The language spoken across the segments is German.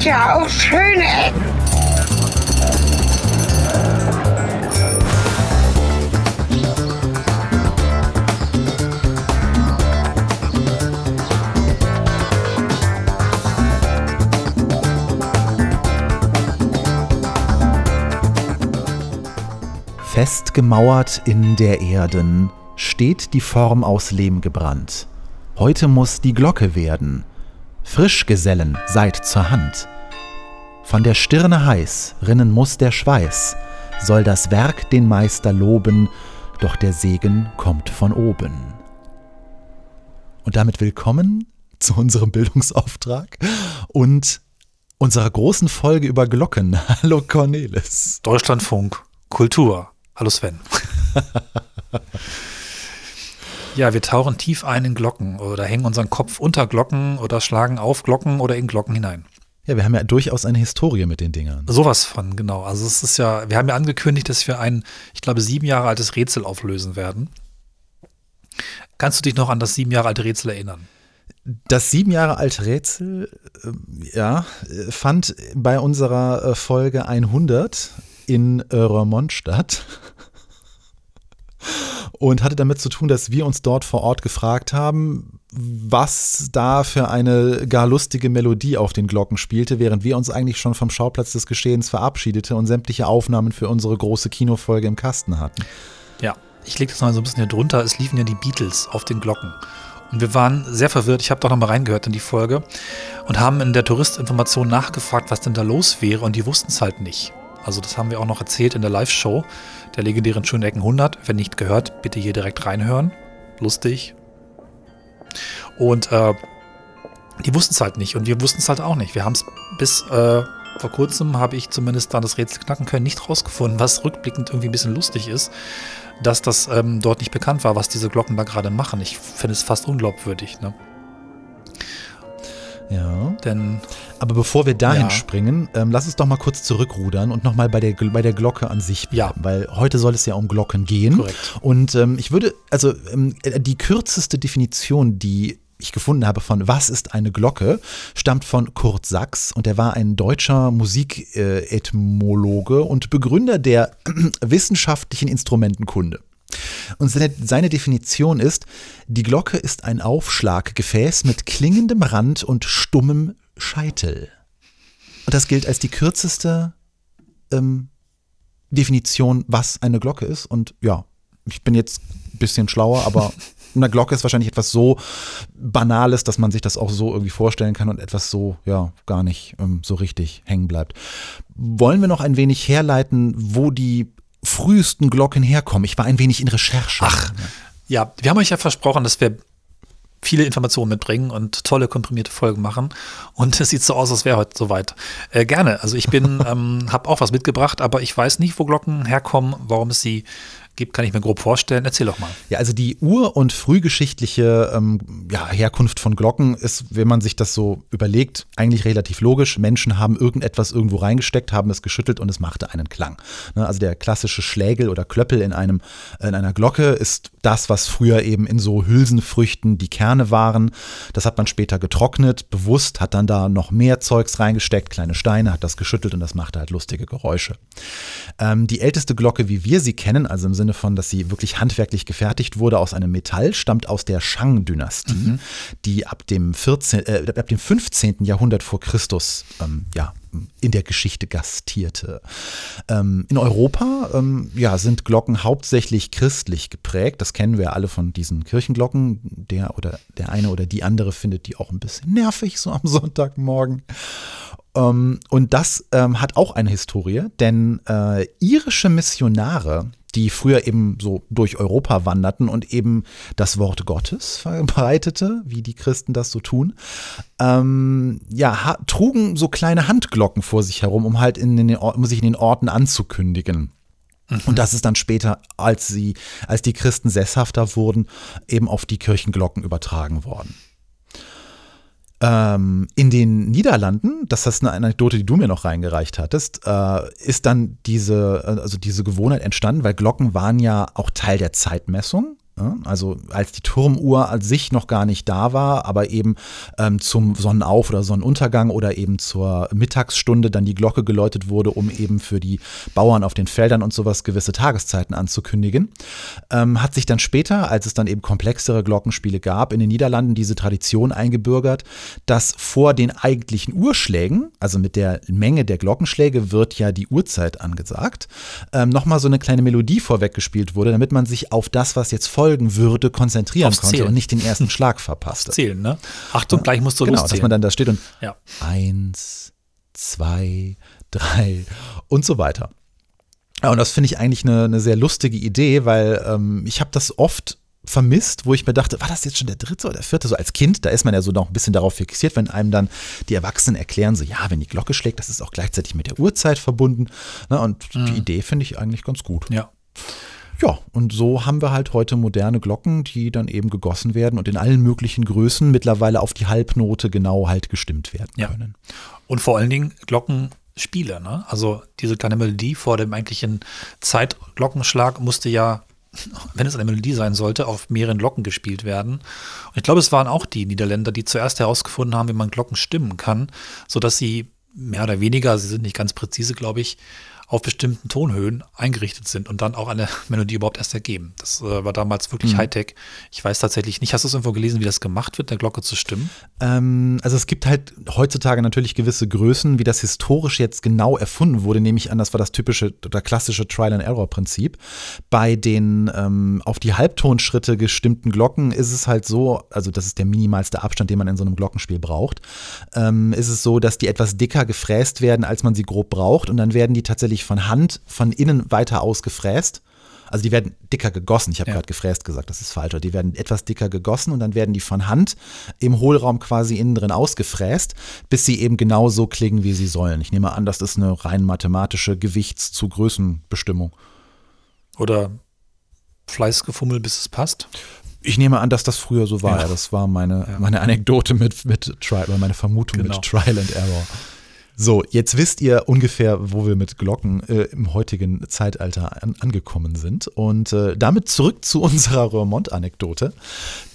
hat ja auch schöne Ecken. Festgemauert in der Erden steht die Form aus Lehm gebrannt. Heute muss die Glocke werden. Frisch, Gesellen, seid zur Hand. Von der Stirne heiß rinnen muss der Schweiß, soll das Werk den Meister loben, doch der Segen kommt von oben. Und damit willkommen zu unserem Bildungsauftrag und unserer großen Folge über Glocken. Hallo Cornelis. Deutschlandfunk Kultur. Hallo Sven. ja, wir tauchen tief ein in Glocken oder hängen unseren Kopf unter Glocken oder schlagen auf Glocken oder in Glocken hinein. Ja, wir haben ja durchaus eine Historie mit den Dingern. Sowas von, genau. Also es ist ja, wir haben ja angekündigt, dass wir ein, ich glaube, sieben Jahre altes Rätsel auflösen werden. Kannst du dich noch an das sieben Jahre alte Rätsel erinnern? Das sieben Jahre alte Rätsel, äh, ja, fand bei unserer äh, Folge 100 in äh, Roermond statt und hatte damit zu tun, dass wir uns dort vor Ort gefragt haben, was da für eine gar lustige Melodie auf den Glocken spielte, während wir uns eigentlich schon vom Schauplatz des Geschehens verabschiedete und sämtliche Aufnahmen für unsere große Kinofolge im Kasten hatten. Ja, ich lege das mal so ein bisschen hier drunter. Es liefen ja die Beatles auf den Glocken. Und wir waren sehr verwirrt. Ich habe doch noch mal reingehört in die Folge und haben in der Touristinformation nachgefragt, was denn da los wäre. Und die wussten es halt nicht. Also das haben wir auch noch erzählt in der Live-Show der legendären Schönen Ecken 100. Wenn nicht gehört, bitte hier direkt reinhören. Lustig. Und äh, die wussten es halt nicht und wir wussten es halt auch nicht. Wir haben es bis äh, vor kurzem, habe ich zumindest da das Rätsel knacken können, nicht rausgefunden, was rückblickend irgendwie ein bisschen lustig ist, dass das ähm, dort nicht bekannt war, was diese Glocken da gerade machen. Ich finde es fast unglaubwürdig. Ne? Ja. Denn, Aber bevor wir dahin ja. springen, ähm, lass uns doch mal kurz zurückrudern und nochmal bei der, bei der Glocke an sich bleiben. Ja. Weil heute soll es ja um Glocken gehen. Korrekt. Und ähm, ich würde, also ähm, die kürzeste Definition, die ich gefunden habe von Was ist eine Glocke, stammt von Kurt Sachs und er war ein deutscher Musikethmologe und Begründer der wissenschaftlichen Instrumentenkunde. Und seine, seine, Definition ist, die Glocke ist ein Aufschlaggefäß mit klingendem Rand und stummem Scheitel. Und das gilt als die kürzeste ähm, Definition, was eine Glocke ist. Und ja, ich bin jetzt ein bisschen schlauer, aber eine Glocke ist wahrscheinlich etwas so Banales, dass man sich das auch so irgendwie vorstellen kann und etwas so, ja, gar nicht ähm, so richtig hängen bleibt. Wollen wir noch ein wenig herleiten, wo die frühesten Glocken herkommen. Ich war ein wenig in Recherche. Ach, ja, wir haben euch ja versprochen, dass wir viele Informationen mitbringen und tolle komprimierte Folgen machen. Und es sieht so aus, als wäre heute soweit. Äh, gerne. Also ich bin, ähm, habe auch was mitgebracht, aber ich weiß nicht, wo Glocken herkommen, warum es sie gibt, kann ich mir grob vorstellen. Erzähl doch mal. Ja, also die ur- und frühgeschichtliche ähm, ja, Herkunft von Glocken ist, wenn man sich das so überlegt, eigentlich relativ logisch. Menschen haben irgendetwas irgendwo reingesteckt, haben es geschüttelt und es machte einen Klang. Ne, also der klassische Schlägel oder Klöppel in, einem, in einer Glocke ist das, was früher eben in so Hülsenfrüchten die Kerne waren. Das hat man später getrocknet, bewusst, hat dann da noch mehr Zeugs reingesteckt, kleine Steine, hat das geschüttelt und das machte halt lustige Geräusche. Ähm, die älteste Glocke, wie wir sie kennen, also im Sinne Sinne von, dass sie wirklich handwerklich gefertigt wurde aus einem Metall, stammt aus der Shang-Dynastie, mhm. die ab dem, 14, äh, ab dem 15. Jahrhundert vor Christus ähm, ja, in der Geschichte gastierte. Ähm, in Europa ähm, ja, sind Glocken hauptsächlich christlich geprägt. Das kennen wir alle von diesen Kirchenglocken. Der oder der eine oder die andere findet die auch ein bisschen nervig, so am Sonntagmorgen. Ähm, und das ähm, hat auch eine Historie, denn äh, irische Missionare die früher eben so durch Europa wanderten und eben das Wort Gottes verbreitete, wie die Christen das so tun, ähm, ja, trugen so kleine Handglocken vor sich herum, um halt in den, um sich in den Orten anzukündigen. Mhm. Und das ist dann später, als sie, als die Christen sesshafter wurden, eben auf die Kirchenglocken übertragen worden. Ähm, in den Niederlanden, das ist eine Anekdote, die du mir noch reingereicht hattest, äh, ist dann diese, also diese Gewohnheit entstanden, weil Glocken waren ja auch Teil der Zeitmessung. Also als die Turmuhr als sich noch gar nicht da war, aber eben ähm, zum Sonnenauf- oder Sonnenuntergang oder eben zur Mittagsstunde dann die Glocke geläutet wurde, um eben für die Bauern auf den Feldern und sowas gewisse Tageszeiten anzukündigen. Ähm, hat sich dann später, als es dann eben komplexere Glockenspiele gab, in den Niederlanden diese Tradition eingebürgert, dass vor den eigentlichen Uhrschlägen, also mit der Menge der Glockenschläge, wird ja die Uhrzeit angesagt, ähm, nochmal so eine kleine Melodie vorweggespielt wurde, damit man sich auf das, was jetzt folgen würde, konzentrieren Aufs konnte Zählen. und nicht den ersten Schlag verpasste. Zählen, ne? Achtung, gleich musst du Genau, loszählen. dass man dann da steht und Ja. eins, zwei, drei und so weiter. Ja, und das finde ich eigentlich eine, eine sehr lustige Idee, weil ähm, ich habe das oft vermisst, wo ich mir dachte, war das jetzt schon der dritte oder der vierte? So als Kind, da ist man ja so noch ein bisschen darauf fixiert, wenn einem dann die Erwachsenen erklären, so ja, wenn die Glocke schlägt, das ist auch gleichzeitig mit der Uhrzeit verbunden. Ne, und die Idee finde ich eigentlich ganz gut. ja. Ja, und so haben wir halt heute moderne Glocken, die dann eben gegossen werden und in allen möglichen Größen mittlerweile auf die Halbnote genau halt gestimmt werden Ja. können. Und vor allen Dingen Glockenspiele, ne? Also diese kleine Melodie vor dem eigentlichen Zeitglockenschlag musste ja, wenn es eine Melodie sein sollte, auf mehreren Glocken gespielt werden. Und ich glaube, es waren auch die Niederländer, die zuerst herausgefunden haben, wie man Glocken stimmen kann, sodass sie mehr oder weniger, sie sind nicht ganz präzise, glaube ich, auf bestimmten Tonhöhen eingerichtet sind und dann auch eine Melodie überhaupt erst ergeben. Das äh, war damals wirklich Hightech. Ich weiß tatsächlich nicht, hast du es irgendwo gelesen, wie das gemacht wird, der Glocke zu stimmen? Ähm, also es gibt halt heutzutage natürlich gewisse Größen, wie das historisch jetzt genau erfunden wurde, nehme ich an, das war das typische oder klassische Trial-and-Error-Prinzip. Bei den ähm, auf die Halbtonschritte gestimmten Glocken ist es halt so, also das ist der minimalste Abstand, den man in so einem Glockenspiel braucht, ähm, ist es so, dass die etwas dicker gefräst werden, als man sie grob braucht und dann werden die tatsächlich von Hand von innen weiter ausgefräst. Also die werden dicker gegossen. Ich habe Ja. gerade gefräst gesagt, das ist falsch. Die werden etwas dicker gegossen und dann werden die von Hand im Hohlraum quasi innen drin ausgefräst, bis sie eben genau so klingen, wie sie sollen. Ich nehme an, das ist eine rein mathematische Gewichts- zu Größenbestimmung. Oder Fleißgefummel, bis es passt? Ich nehme an, dass das früher so war. Ja. Das war meine, Ja. meine Anekdote mit, mit Trial, meine Vermutung Genau. mit Trial and Error. So, jetzt wisst ihr ungefähr, wo wir mit Glocken äh, im heutigen Zeitalter an, angekommen sind. Und äh, damit zurück zu unserer Roermond-Anekdote.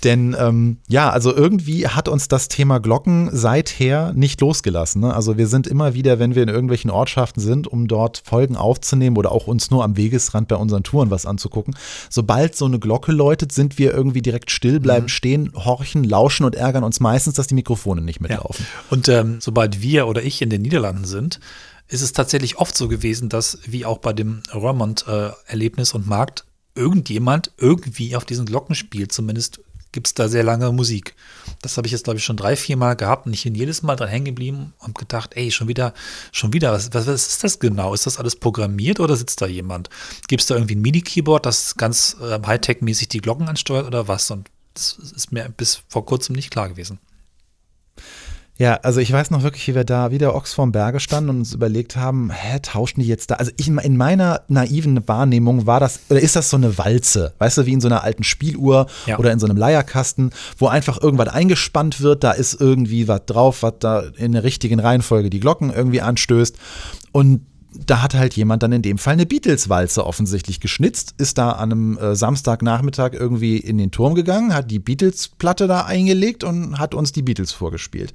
Denn ähm, ja, also irgendwie hat uns das Thema Glocken seither nicht losgelassen. Ne? Also wir sind immer wieder, wenn wir in irgendwelchen Ortschaften sind, um dort Folgen aufzunehmen oder auch uns nur am Wegesrand bei unseren Touren was anzugucken. Sobald so eine Glocke läutet, sind wir irgendwie direkt still, bleiben stehen, horchen, lauschen und ärgern uns meistens, dass die Mikrofone nicht mitlaufen. Und ähm, sobald wir oder ich in den Niederlanden sind, ist es tatsächlich oft so gewesen, dass, wie auch bei dem Roermond-Erlebnis und Markt, irgendjemand irgendwie auf diesen Glocken spielt. Zumindest gibt es da sehr lange Musik. Das habe ich jetzt, glaube ich, schon drei, vier Mal gehabt und ich bin jedes Mal dran hängen geblieben und gedacht, ey, schon wieder, schon wieder, was, was, ist das genau? Ist das alles programmiert oder sitzt da jemand? Gibt es da irgendwie ein MIDI-Keyboard, das ganz äh, Hightech-mäßig die Glocken ansteuert oder was? Und das ist mir bis vor kurzem nicht klar gewesen. Ja, also ich weiß noch wirklich, wie wir da wie der Ochs vorm Berge standen und uns überlegt haben, hä, tauschen die jetzt da? Also ich, in meiner naiven Wahrnehmung war das, oder ist das so eine Walze, weißt du, wie in so einer alten Spieluhr Ja. oder in so einem Leierkasten, wo einfach irgendwas eingespannt wird, da ist irgendwie was drauf, was da in der richtigen Reihenfolge die Glocken irgendwie anstößt und da hat halt jemand dann in dem Fall eine Beatles-Walze offensichtlich geschnitzt, ist da an einem äh, Samstagnachmittag irgendwie in den Turm gegangen, hat die Beatles-Platte da eingelegt und hat uns die Beatles vorgespielt.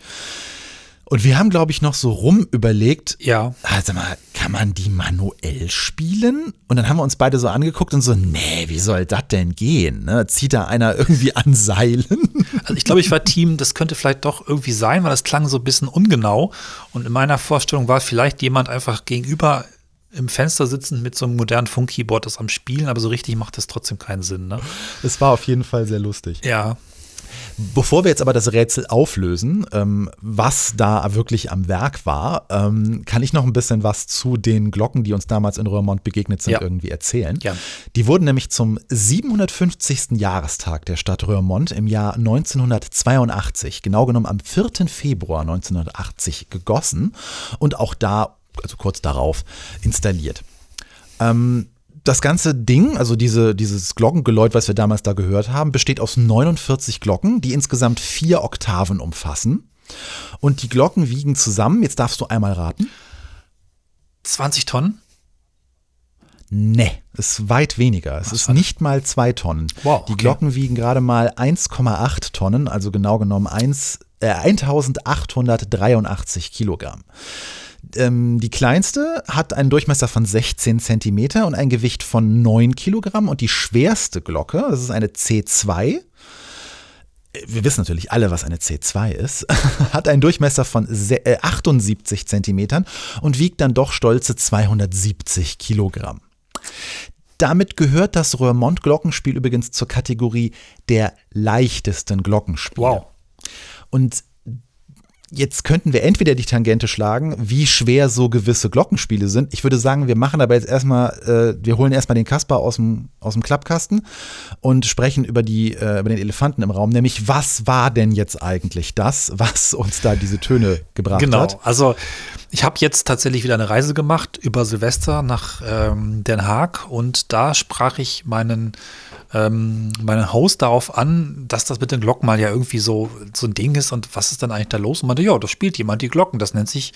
Und wir haben, glaube ich, noch so rum überlegt, Ja. also mal, kann man die manuell spielen? Und dann haben wir uns beide so angeguckt und so, nee, wie soll das denn gehen? Ne? Zieht da einer irgendwie an Seilen? Also ich glaube, ich war Team, das könnte vielleicht doch irgendwie sein, weil das klang so ein bisschen ungenau. Und in meiner Vorstellung war vielleicht jemand einfach gegenüber im Fenster sitzend mit so einem modernen Funk-Keyboard das am Spielen, aber so richtig macht das trotzdem keinen Sinn. Ne? Es war auf jeden Fall sehr lustig. Ja, Bevor wir jetzt aber das Rätsel auflösen, ähm, was da wirklich am Werk war, ähm, kann ich noch ein bisschen was zu den Glocken, die uns damals in Roermond begegnet sind, Ja. irgendwie erzählen. Gern. Die wurden nämlich zum 750. Jahrestag der Stadt Roermond im Jahr 1982, genau genommen am 4. Februar 1980, gegossen und auch da, also kurz darauf, installiert. Ähm, das ganze Ding, also diese, dieses Glockengeläut, was wir damals da gehört haben, besteht aus 49 Glocken, die insgesamt vier Oktaven umfassen. Und die Glocken wiegen zusammen, jetzt darfst du einmal raten. 20 Tonnen? Ne, ist weit weniger. Es Ach, ist nicht mal zwei Tonnen. Wow, Die okay. Glocken wiegen gerade mal 1,8 Tonnen, also genau genommen 1, äh, 1883 Kilogramm. Ähm, die kleinste hat einen Durchmesser von 16 Zentimeter und ein Gewicht von 9 Kilogramm. Und die schwerste Glocke, das ist eine C2, wir wissen natürlich alle, was eine C2 ist, hat einen Durchmesser von se- äh, 78 Zentimetern und wiegt dann doch stolze 270 Kilogramm. Damit gehört das Roermond-Glockenspiel übrigens zur Kategorie der leichtesten Glockenspiele. Wow. Und jetzt könnten wir entweder die Tangente schlagen, wie schwer so gewisse Glockenspiele sind. Ich würde sagen, wir machen aber jetzt erstmal, äh, wir holen erstmal den Kasper aus dem, aus dem Klappkasten und sprechen über, die, äh, über den Elefanten im Raum, nämlich was war denn jetzt eigentlich das, was uns da diese Töne gebracht Genau. hat? Also ich habe jetzt tatsächlich wieder eine Reise gemacht über Silvester nach ähm, Den Haag und da sprach ich meinen ähm, meinen Host darauf an, dass das mit den Glocken mal ja irgendwie so, so ein Ding ist und was ist denn eigentlich da los? Und meinte, ja, da spielt jemand die Glocken, das nennt sich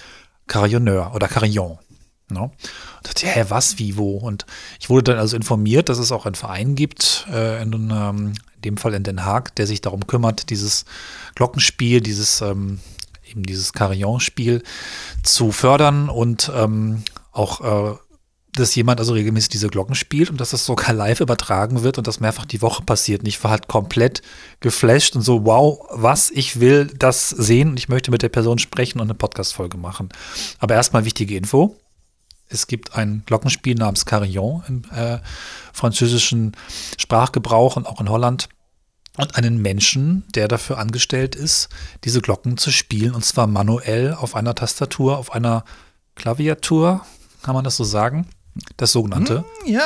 Carillonneur oder Carillon. No? Und dachte, hä, was, wie, wo? Und ich wurde dann also informiert, dass es auch einen Verein gibt, äh, in, ähm, in dem Fall in Den Haag, der sich darum kümmert, dieses Glockenspiel, dieses ähm, eben dieses Carillon-Spiel zu fördern und ähm, auch äh, dass jemand also regelmäßig diese Glocken spielt und dass das sogar live übertragen wird und das mehrfach die Woche passiert. Und ich war halt komplett geflasht und so, wow, was, ich will das sehen und ich möchte mit der Person sprechen und eine Podcast-Folge machen. Aber erstmal wichtige Info. Es gibt ein Glockenspiel namens Carillon im äh, französischen Sprachgebrauch und auch in Holland. Und einen Menschen, der dafür angestellt ist, diese Glocken zu spielen, und zwar manuell auf einer Tastatur, auf einer Klaviatur, kann man das so sagen? Das sogenannte Ja,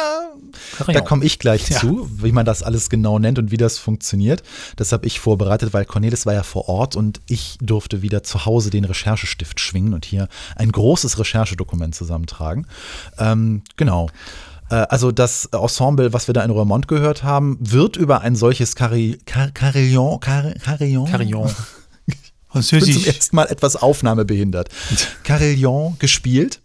da Carillon. komme ich gleich Ja. zu, wie man das alles genau nennt und wie das funktioniert. Das habe ich vorbereitet, weil Cornelis war ja vor Ort und ich durfte wieder zu Hause den Recherchestift schwingen und hier ein großes Recherchedokument zusammentragen. Ähm, genau. Äh, Also das Ensemble, was wir da in Roermond gehört haben, wird über ein solches Carri Car Carillon, Car Carillon, Carillon. Ich bin zum Französisch. ersten Mal etwas aufnahmebehindert. Carillon gespielt.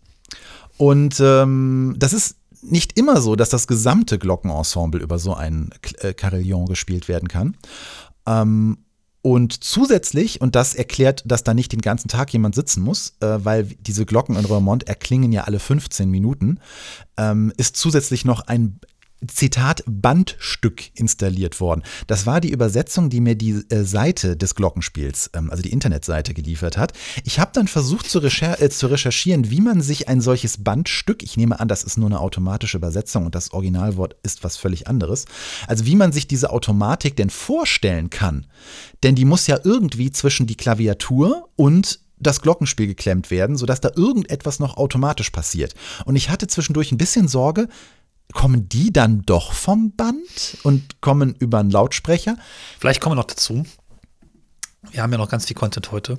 Und ähm, das ist nicht immer so, dass das gesamte Glockenensemble über so ein äh, Carillon gespielt werden kann. Ähm, und zusätzlich, und das erklärt, dass da nicht den ganzen Tag jemand sitzen muss, äh, weil diese Glocken in Roermond erklingen ja alle 15 Minuten, ähm, ist zusätzlich noch ein Zitat Bandstück installiert worden. Das war die Übersetzung, die mir die äh, Seite des Glockenspiels, ähm, also die Internetseite geliefert hat. Ich habe dann versucht zu, recher äh, zu recherchieren, wie man sich ein solches Bandstück, ich nehme an, das ist nur eine automatische Übersetzung und das Originalwort ist was völlig anderes, also wie man sich diese Automatik denn vorstellen kann. Denn die muss ja irgendwie zwischen die Klaviatur und das Glockenspiel geklemmt werden, sodass da irgendetwas noch automatisch passiert. Und ich hatte zwischendurch ein bisschen Sorge, kommen die dann doch vom Band und kommen über einen Lautsprecher? Vielleicht kommen wir noch dazu. Wir haben ja noch ganz viel Content heute.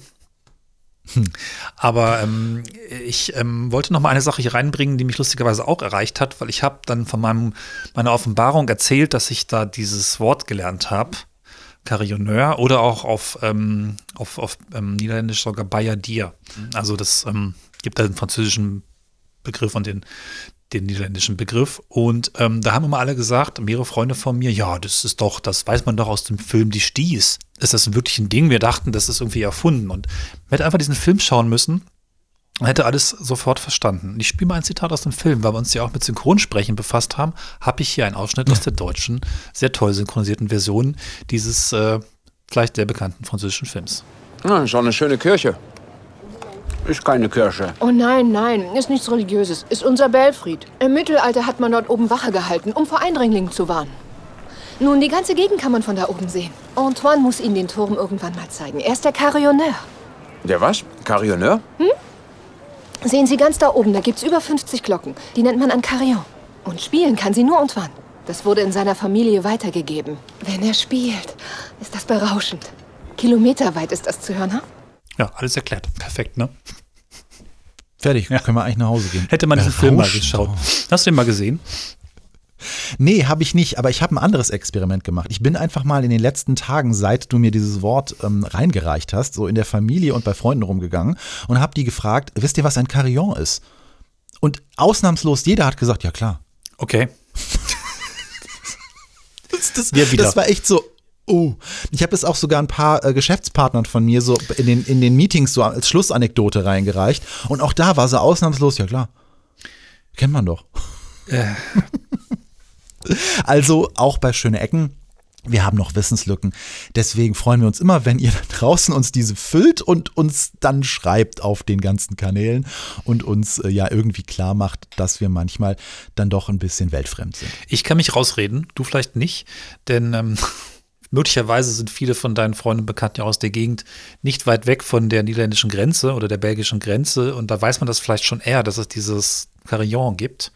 Aber ähm, ich ähm, wollte noch mal eine Sache hier reinbringen, die mich lustigerweise auch erreicht hat, weil ich habe dann von meinem, meiner Offenbarung erzählt, dass ich da dieses Wort gelernt habe, Carillonneur, oder auch auf, ähm, auf, auf ähm, Niederländisch sogar Bayardier. Also das ähm, gibt da den französischen Begriff und den, den niederländischen Begriff. Und ähm, da haben immer alle gesagt, mehrere Freunde von mir, ja, das ist doch, das weiß man doch aus dem Film Die Sties. Ist das wirklich ein Ding? Wir dachten, das ist irgendwie erfunden. Und man hätte einfach diesen Film schauen müssen und hätte alles sofort verstanden. Und ich spiele mal ein Zitat aus dem Film, weil wir uns ja auch mit Synchronsprechen befasst haben, habe ich hier einen Ausschnitt aus der deutschen, sehr toll synchronisierten Version dieses äh, vielleicht sehr bekannten französischen Films. Ja, ist auch eine schöne Kirche. Ist keine Kirche. Oh nein, nein, ist nichts Religiöses. Ist unser Belfried. Im Mittelalter hat man dort oben Wache gehalten, um vor Eindringlingen zu warnen. Nun, die ganze Gegend kann man von da oben sehen. Antoine muss Ihnen den Turm irgendwann mal zeigen. Er ist der Carillonneur. Der was? Carillonneur? Sehen Sie ganz da oben, da gibt's über 50 Glocken. Die nennt man ein Carillon. Und spielen kann sie nur Antoine. Das wurde in seiner Familie weitergegeben. Wenn er spielt, ist das berauschend. Kilometerweit ist das zu hören, ha? Ja, alles erklärt. Perfekt, ne? Fertig, können wir eigentlich nach Hause gehen. Hätte man diesen Film mal geschaut. Hast du den mal gesehen? Nee, habe ich nicht, aber ich habe ein anderes Experiment gemacht. Ich bin einfach mal in den letzten Tagen, seit du mir dieses Wort ähm, reingereicht hast, so in der Familie und bei Freunden rumgegangen und habe die gefragt, wisst ihr, was ein Carillon ist? Und ausnahmslos jeder hat gesagt, ja klar. Okay. Das, das, wieder. das war echt so. Oh, ich habe es auch sogar ein paar äh, Geschäftspartnern von mir so in den, in den Meetings so als Schlussanekdote reingereicht. Und auch da war sie ausnahmslos, ja klar. Kennt man doch. Äh, Also auch bei Schöne Ecken. Wir haben noch Wissenslücken. Deswegen freuen wir uns immer, wenn ihr da draußen uns diese füllt und uns dann schreibt auf den ganzen Kanälen und uns äh, ja irgendwie klar macht, dass wir manchmal dann doch ein bisschen weltfremd sind. ich kann mich rausreden, du vielleicht nicht, denn ähm, möglicherweise sind viele von deinen Freunden und Bekannten ja aus der Gegend nicht weit weg von der niederländischen Grenze oder der belgischen Grenze und da weiß man das vielleicht schon eher, dass es dieses Carillon gibt.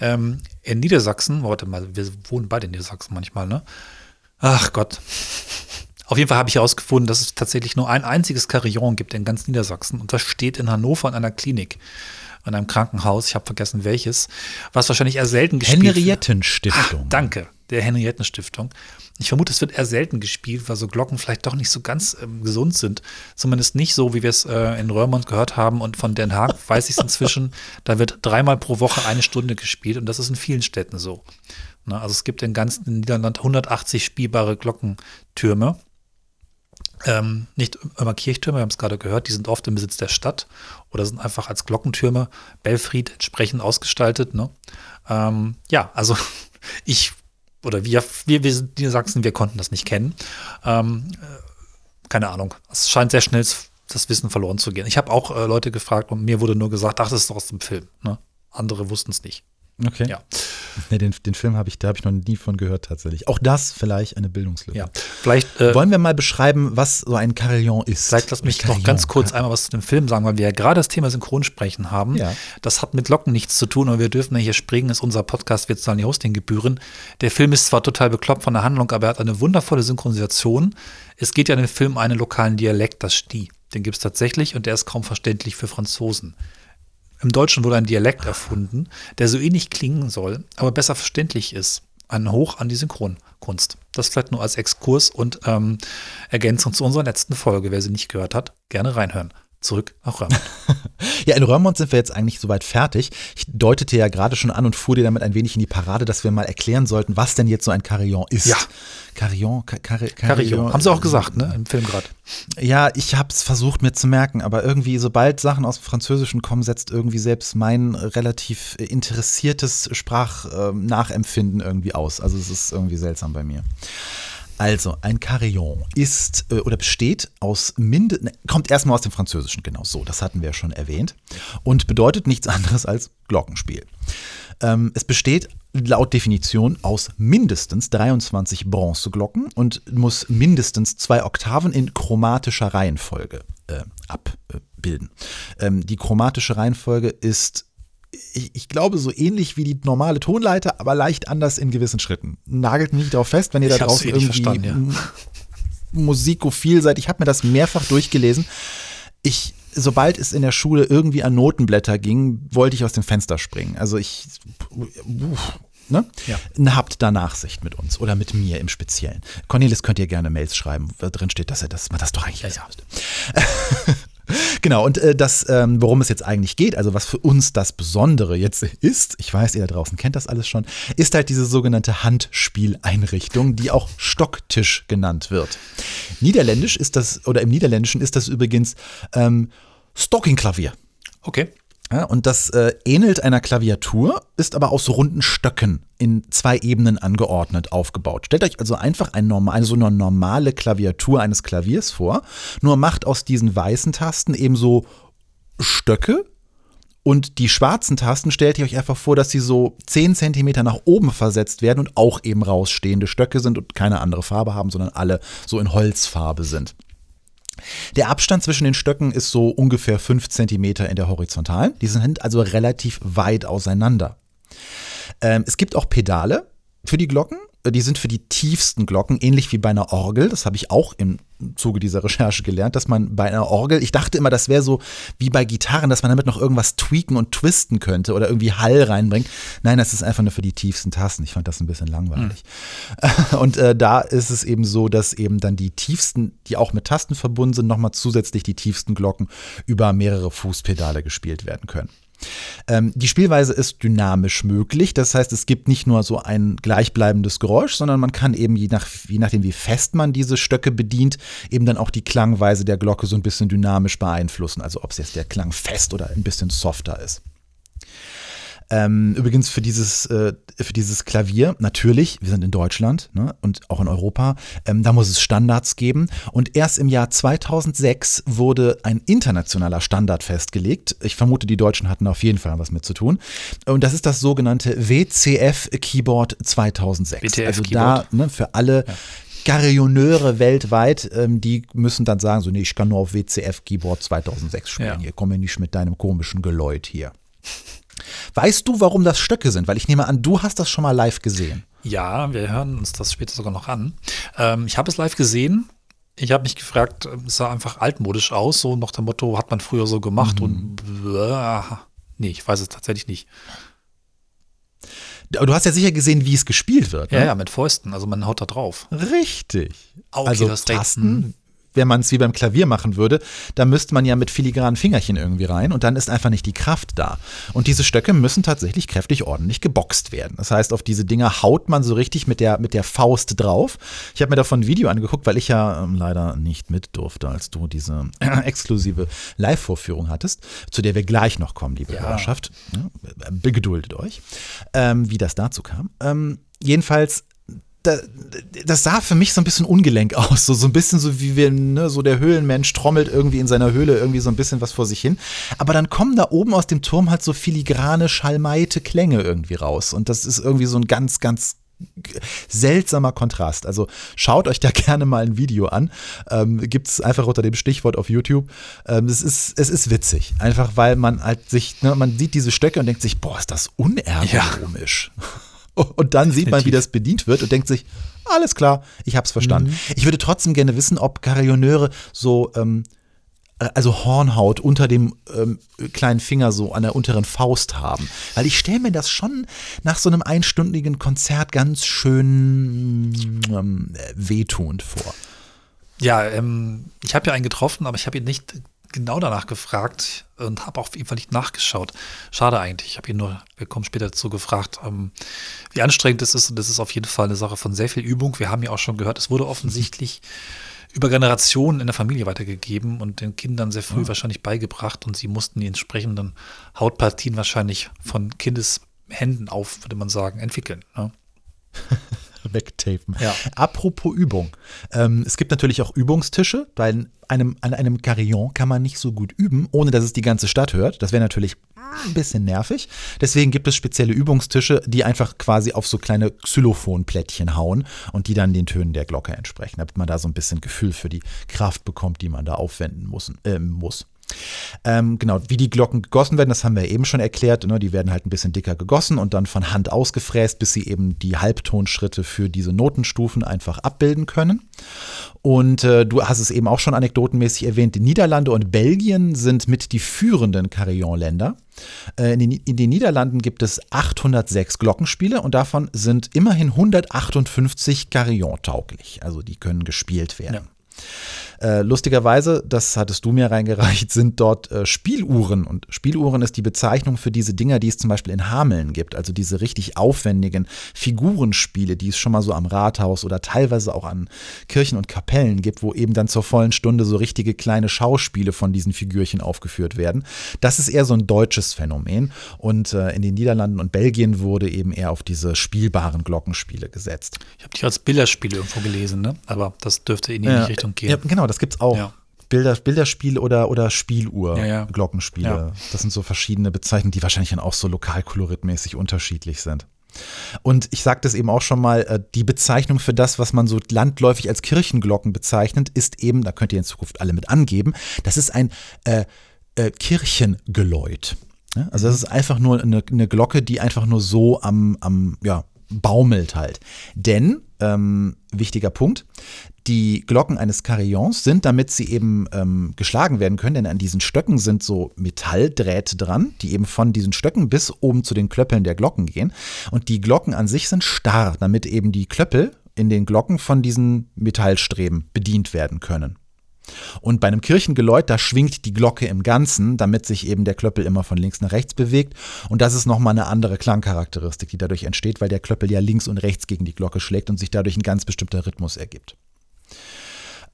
Ähm, in Niedersachsen, warte mal, wir wohnen beide in Niedersachsen manchmal, ne? Ach Gott. Auf jeden Fall habe ich herausgefunden, dass es tatsächlich nur ein einziges Carillon gibt in ganz Niedersachsen. Und das steht in Hannover in einer Klinik, in einem Krankenhaus. Ich habe vergessen welches, was wahrscheinlich eher selten gespielt wird. Henriettenstiftung. Danke, der Henriettenstiftung. Ich vermute, es wird eher selten gespielt, weil so Glocken vielleicht doch nicht so ganz ähm, gesund sind. Zumindest nicht so, wie wir es äh, in Röhrmond gehört haben. Und von Den Haag weiß ich es inzwischen, da wird dreimal pro Woche eine Stunde gespielt. Und das ist in vielen Städten so. Ne, also es gibt in ganz Niederland 180 spielbare Glockentürme. Ähm, nicht immer Kirchtürme, wir haben es gerade gehört, die sind oft im Besitz der Stadt oder sind einfach als Glockentürme Belfried entsprechend ausgestaltet. Ne? Ähm, ja, also ich oder wir, wir, wir sind Niedersachsen, wir konnten das nicht kennen. Ähm, äh, keine Ahnung. Es scheint sehr schnell das Wissen verloren zu gehen. Ich habe auch äh, Leute gefragt und mir wurde nur gesagt, ach, das ist doch aus dem Film. Ne? Andere wussten es nicht. Okay. Ja. Nee, den, den Film habe ich, da habe ich noch nie von gehört tatsächlich. Auch das vielleicht eine Bildungslücke. Ja. Vielleicht, äh, Wollen wir mal beschreiben, was so ein Carillon ist? vielleicht lass mich noch Carillon. ganz kurz einmal was zu dem Film sagen, weil wir ja gerade das Thema Synchronsprechen haben. Ja. Das hat mit Locken nichts zu tun, aber wir dürfen ja hier springen, ist unser Podcast, wir zahlen die Hostinggebühren. Der Film ist zwar total bekloppt von der Handlung, aber er hat eine wundervolle Synchronisation. Es geht ja in dem Film einen lokalen Dialekt, das Sti. Den gibt es tatsächlich und der ist kaum verständlich für Franzosen. Im Deutschen wurde ein Dialekt erfunden, der so ähnlich klingen soll, aber besser verständlich ist. Ein Hoch an die Synchronkunst. Das vielleicht nur als Exkurs und ähm, Ergänzung zu unserer letzten Folge. Wer sie nicht gehört hat, gerne reinhören. Zurück nach Röhrmond. Ja, in Röhrmond sind wir jetzt eigentlich soweit fertig. Ich deutete ja gerade schon an und fuhr dir damit ein wenig in die Parade, dass wir mal erklären sollten, was denn jetzt so ein Carillon ist. Ja. Carillon, Car Car Carillon. Haben sie auch gesagt, ne? Im Film gerade. Ja, ich habe es versucht mir zu merken, aber irgendwie, sobald Sachen aus dem Französischen kommen, setzt irgendwie selbst mein relativ interessiertes Sprachnachempfinden irgendwie aus. Also es ist irgendwie seltsam bei mir. Also, ein Carillon ist äh, oder besteht aus minde ne, kommt erstmal aus dem Französischen, genau so, das hatten wir ja schon erwähnt, und bedeutet nichts anderes als Glockenspiel. Ähm, es besteht laut Definition aus mindestens 23 Bronzeglocken und muss mindestens zwei Oktaven in chromatischer Reihenfolge äh, abbilden. Ähm, die chromatische Reihenfolge ist ich, ich glaube, so ähnlich wie die normale Tonleiter, aber leicht anders in gewissen Schritten. Nagelt mich nicht darauf fest, wenn ihr da draußen eh irgendwie ja. musikophil seid. Ich habe mir das mehrfach durchgelesen. Ich, sobald es in der Schule irgendwie an Notenblätter ging, wollte ich aus dem Fenster springen. Also ich, uff, ne? Ja. Habt da Nachsicht mit uns oder mit mir im Speziellen. Cornelis könnt ihr gerne Mails schreiben, wo drin steht, dass er das, man das doch eigentlich wissen müsste. Genau, und äh, das, ähm, worum es jetzt eigentlich geht, also was für uns das Besondere jetzt ist, ich weiß, ihr da draußen kennt das alles schon, ist halt diese sogenannte Handspieleinrichtung, die auch Stocktisch genannt wird. Niederländisch ist das, oder im Niederländischen ist das übrigens ähm, Stockingklavier. Okay. Ja, und das äh, ähnelt einer Klaviatur, ist aber aus runden Stöcken in zwei Ebenen angeordnet aufgebaut. Stellt euch also einfach ein normal, also eine normale Klaviatur eines Klaviers vor, nur macht aus diesen weißen Tasten eben so Stöcke und die schwarzen Tasten stellt ihr euch einfach vor, dass sie so 10 Zentimeter nach oben versetzt werden und auch eben rausstehende Stöcke sind und keine andere Farbe haben, sondern alle so in Holzfarbe sind. Der Abstand zwischen den Stöcken ist so ungefähr 5 cm in der Horizontalen. Die sind also relativ weit auseinander. Ähm, es gibt auch Pedale für die Glocken. Äh, Die sind für die tiefsten Glocken, ähnlich wie bei einer Orgel. Das habe ich auch im Zuge dieser Recherche gelernt, dass man bei einer Orgel, ich dachte immer, das wäre so wie bei Gitarren, dass man damit noch irgendwas tweaken und twisten könnte oder irgendwie Hall reinbringt. Nein, das ist einfach nur für die tiefsten Tasten. Ich fand das ein bisschen langweilig. Und äh, da ist es eben so, dass eben dann die tiefsten, die auch mit Tasten verbunden sind, nochmal zusätzlich die tiefsten Glocken über mehrere Fußpedale gespielt werden können. Ähm, die Spielweise ist dynamisch möglich. Das heißt, es gibt nicht nur so ein gleichbleibendes Geräusch, sondern man kann eben, je, nach, je nachdem, wie fest man diese Stöcke bedient, eben dann auch die Klangweise der Glocke so ein bisschen dynamisch beeinflussen. Also ob es jetzt der Klang fest oder ein bisschen softer ist. Ähm, übrigens für dieses, äh, für dieses Klavier, natürlich, wir sind in Deutschland ne, und auch in Europa, ähm, da muss es Standards geben. Und erst im Jahr 2006 wurde ein internationaler Standard festgelegt. Ich vermute, die Deutschen hatten auf jeden Fall was mit zu tun. Und das ist das sogenannte WCF Keyboard 2006. WTF also da ne, für alle. Garrioneure weltweit, ähm, die müssen dann sagen, so nee, ich kann nur auf WCF Keyboard 2006 spielen. Ja. Hier komm mir nicht mit deinem komischen Geläut hier. Weißt du, warum das Stöcke sind? Weil ich nehme an, du hast das schon mal live gesehen. Ja, wir hören uns das später sogar noch an. Ähm, ich habe es live gesehen. Ich habe mich gefragt, äh, es sah einfach altmodisch aus, so nach dem Motto, hat man früher so gemacht und bläh. nee, ich weiß es tatsächlich nicht. Aber du hast ja sicher gesehen, wie es gespielt wird. Ja, Ne? ja, mit Fäusten, also man haut da drauf. Richtig. Okay, also. Tasten, wenn man es wie beim Klavier machen würde, da müsste man ja mit filigranen Fingerchen irgendwie rein und dann ist einfach nicht die Kraft da. Und diese Stöcke müssen tatsächlich kräftig ordentlich geboxt werden. Das heißt, auf diese Dinger haut man so richtig mit der, mit der Faust drauf. Ich habe mir davon ein Video angeguckt, weil ich ja ähm, leider nicht mit durfte, als du diese äh, exklusive Live-Vorführung hattest, zu der wir gleich noch kommen, liebe Ja. Hörerschaft. Ja, begeduldet euch, ähm, wie das dazu kam. Ähm, jedenfalls da, das sah für mich so ein bisschen ungelenk aus, so, so ein bisschen so wie wir, ne, so der Höhlenmensch trommelt irgendwie in seiner Höhle irgendwie so ein bisschen was vor sich hin. Aber dann kommen da oben aus dem Turm halt so filigrane, schalmeite Klänge irgendwie raus. Und das ist irgendwie so ein ganz, ganz seltsamer Kontrast. Also schaut euch da gerne mal ein Video an. Ähm, Gibt es einfach unter dem Stichwort auf YouTube. Ähm, es, ist, es ist witzig. Einfach weil man halt sich, ne, man sieht diese Stöcke und denkt sich, boah, ist das unergonomisch. Und dann sieht man, wie das bedient wird und denkt sich, alles klar, ich hab's verstanden. Ich würde trotzdem gerne wissen, ob Carillonneure so, ähm, äh, also Hornhaut unter dem ähm, kleinen Finger so an der unteren Faust haben. Weil ich stelle mir das schon nach so einem einstündigen Konzert ganz schön ähm, äh, wehtuend vor. Ja, ähm, ich habe ja einen getroffen, aber ich habe ihn nicht genau danach gefragt und habe auf jeden Fall nicht nachgeschaut. Schade eigentlich. Ich habe ihn nur, wir kommen später dazu gefragt, ähm, wie anstrengend es ist. Und das ist auf jeden Fall eine Sache von sehr viel Übung. Wir haben ja auch schon gehört, es wurde offensichtlich über Generationen in der Familie weitergegeben und den Kindern sehr früh wahrscheinlich beigebracht und sie mussten die entsprechenden Hautpartien wahrscheinlich von Kindeshänden auf, würde man sagen, entwickeln. Ne? wegtapen. Ja. Apropos Übung. Ähm, es gibt natürlich auch Übungstische, weil einem, an einem Carillon kann man nicht so gut üben, ohne dass es die ganze Stadt hört. Das wäre natürlich ein bisschen nervig. Deswegen gibt es spezielle Übungstische, die einfach quasi auf so kleine Xylophonplättchen hauen und die dann den Tönen der Glocke entsprechen, damit man da so ein bisschen Gefühl für die Kraft bekommt, die man da aufwenden muss. Äh, muss. Ähm, genau, wie die Glocken gegossen werden, das haben wir eben schon erklärt. Ne? Die werden halt ein bisschen dicker gegossen und dann von Hand ausgefräst, bis sie eben die Halbtonschritte für diese Notenstufen einfach abbilden können. Und äh, du hast es eben auch schon anekdotenmäßig erwähnt, die Niederlande und Belgien sind mit die führenden Carillon-Länder. Äh, in, den, in den Niederlanden gibt es 806 Glockenspiele und davon sind immerhin 158 Carillon-tauglich. Also die können gespielt werden. Ja. Äh, lustigerweise, das hattest du mir reingereicht, sind dort äh, Spieluhren. Und Spieluhren ist die Bezeichnung für diese Dinger, die es zum Beispiel in Hameln gibt. Also diese richtig aufwendigen Figurenspiele, die es schon mal so am Rathaus oder teilweise auch an Kirchen und Kapellen gibt, wo eben dann zur vollen Stunde so richtige kleine Schauspiele von diesen Figürchen aufgeführt werden. Das ist eher so ein deutsches Phänomen. Und äh, in den Niederlanden und Belgien wurde eben eher auf diese spielbaren Glockenspiele gesetzt. Ich habe die als Bilderspiele irgendwo gelesen, ne? aber das dürfte in die Ja, Richtung gehen. Ja, genau, das gibt's auch. Ja. Bilder, Bilderspiel oder, oder Spieluhr, Ja, ja. Glockenspiele. Ja. Das sind so verschiedene Bezeichnungen, die wahrscheinlich dann auch so lokalkoloritmäßig unterschiedlich sind. Und ich sagte es eben auch schon mal, äh, die Bezeichnung für das, was man so landläufig als Kirchenglocken bezeichnet, ist eben, da könnt ihr in Zukunft alle mit angeben, das ist ein äh, äh, Kirchengeläut. Also das ist einfach nur eine, eine Glocke, die einfach nur so am, am ja, baumelt halt. Denn, ähm, wichtiger Punkt, die Glocken eines Carillons sind, damit sie eben ähm, geschlagen werden können, denn an diesen Stöcken sind so Metalldrähte dran, die eben von diesen Stöcken bis oben zu den Klöppeln der Glocken gehen. Und die Glocken an sich sind starr, damit eben die Klöppel in den Glocken von diesen Metallstreben bedient werden können. Und bei einem Kirchengeläut, da schwingt die Glocke im Ganzen, damit sich eben der Klöppel immer von links nach rechts bewegt. Und das ist nochmal eine andere Klangcharakteristik, die dadurch entsteht, weil der Klöppel ja links und rechts gegen die Glocke schlägt und sich dadurch ein ganz bestimmter Rhythmus ergibt.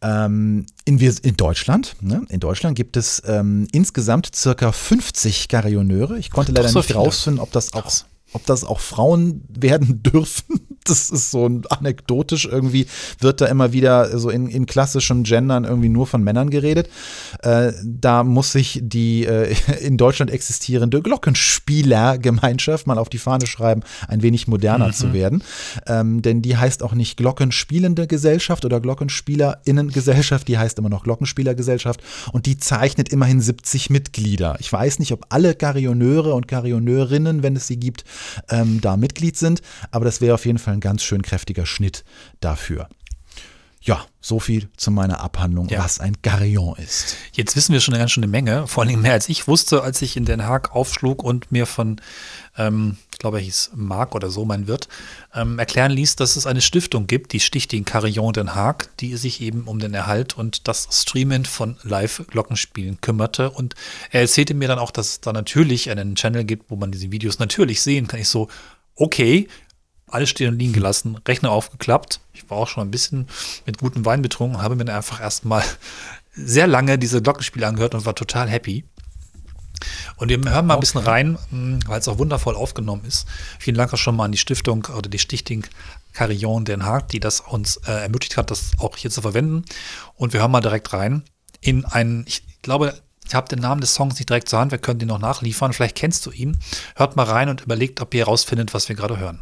Ähm, in, in, Deutschland, ne, in Deutschland gibt es ähm, insgesamt circa 50 Carillonneure. Ich konnte leider so nicht rausfinden, ob das auch ob das auch Frauen werden dürfen. Das ist so anekdotisch irgendwie, wird da immer wieder so in, in klassischen Gendern irgendwie nur von Männern geredet. Äh, da muss sich die äh, in Deutschland existierende Glockenspielergemeinschaft mal auf die Fahne schreiben, ein wenig moderner mhm. zu werden. Ähm, denn die heißt auch nicht Glockenspielende Gesellschaft oder Glockenspielerinnengesellschaft, die heißt immer noch Glockenspielergesellschaft und die zeichnet immerhin 70 Mitglieder. Ich weiß nicht, ob alle Carillonneure und Carillonneurinnen, wenn es sie gibt, ähm, da Mitglied sind. Aber das wäre auf jeden Fall ein ganz schön kräftiger Schnitt dafür. Ja, so viel zu meiner Abhandlung, ja. was ein Carillon ist. Jetzt wissen wir schon eine ganz schöne Menge, vor allem mehr als ich wusste, als ich in Den Haag aufschlug und mir von, ähm, ich glaube, er hieß Marc oder so, mein Wirt, ähm, erklären ließ, dass es eine Stiftung gibt, die Stichting Carillon Den Haag, die sich eben um den Erhalt und das Streamen von Live-Glockenspielen kümmerte. Und er erzählte mir dann auch, dass es da natürlich einen Channel gibt, wo man diese Videos natürlich sehen kann. Ich so, okay, alles stehen und liegen gelassen, Rechner aufgeklappt. Ich war auch schon ein bisschen mit gutem Wein betrunken, habe mir einfach erstmal sehr lange diese Glockenspiele angehört und war total happy. Und wir hören mal ein bisschen rein, hm, weil es auch wundervoll aufgenommen ist. Vielen Dank auch schon mal an die Stiftung oder die Stichting Carillon Den Haag, die das uns äh, ermöglicht hat, das auch hier zu verwenden. Und wir hören mal direkt rein in einen, ich glaube, ich habe den Namen des Songs nicht direkt zur Hand, wir können den noch nachliefern. Vielleicht kennst du ihn. Hört mal rein und überlegt, ob ihr herausfindet, was wir gerade hören.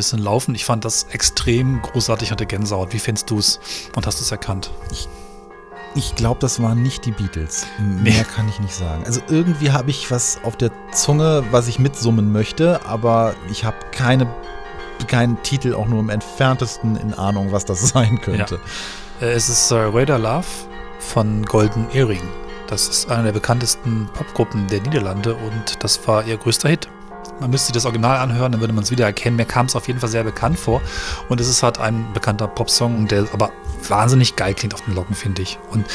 Bisschen laufen. Ich fand das extrem großartig, hatte Gänsehaut. Wie findest du es und hast du es erkannt? Ich, ich glaube, das waren nicht die Beatles. Mehr nee. kann ich nicht sagen. Also irgendwie habe ich was auf der Zunge, was ich mitsummen möchte, aber ich habe keine, keinen Titel auch nur im entferntesten in Ahnung, was das sein könnte. Ja. Äh, es ist äh, Radar Love von Golden Earring. Das ist eine der bekanntesten Popgruppen der Niederlande und das war ihr größter Hit. Man müsste das Original anhören, dann würde man es wieder erkennen. Mir kam es auf jeden Fall sehr bekannt vor. Und es ist halt ein bekannter Popsong, der aber wahnsinnig geil klingt auf den Locken, finde ich. Und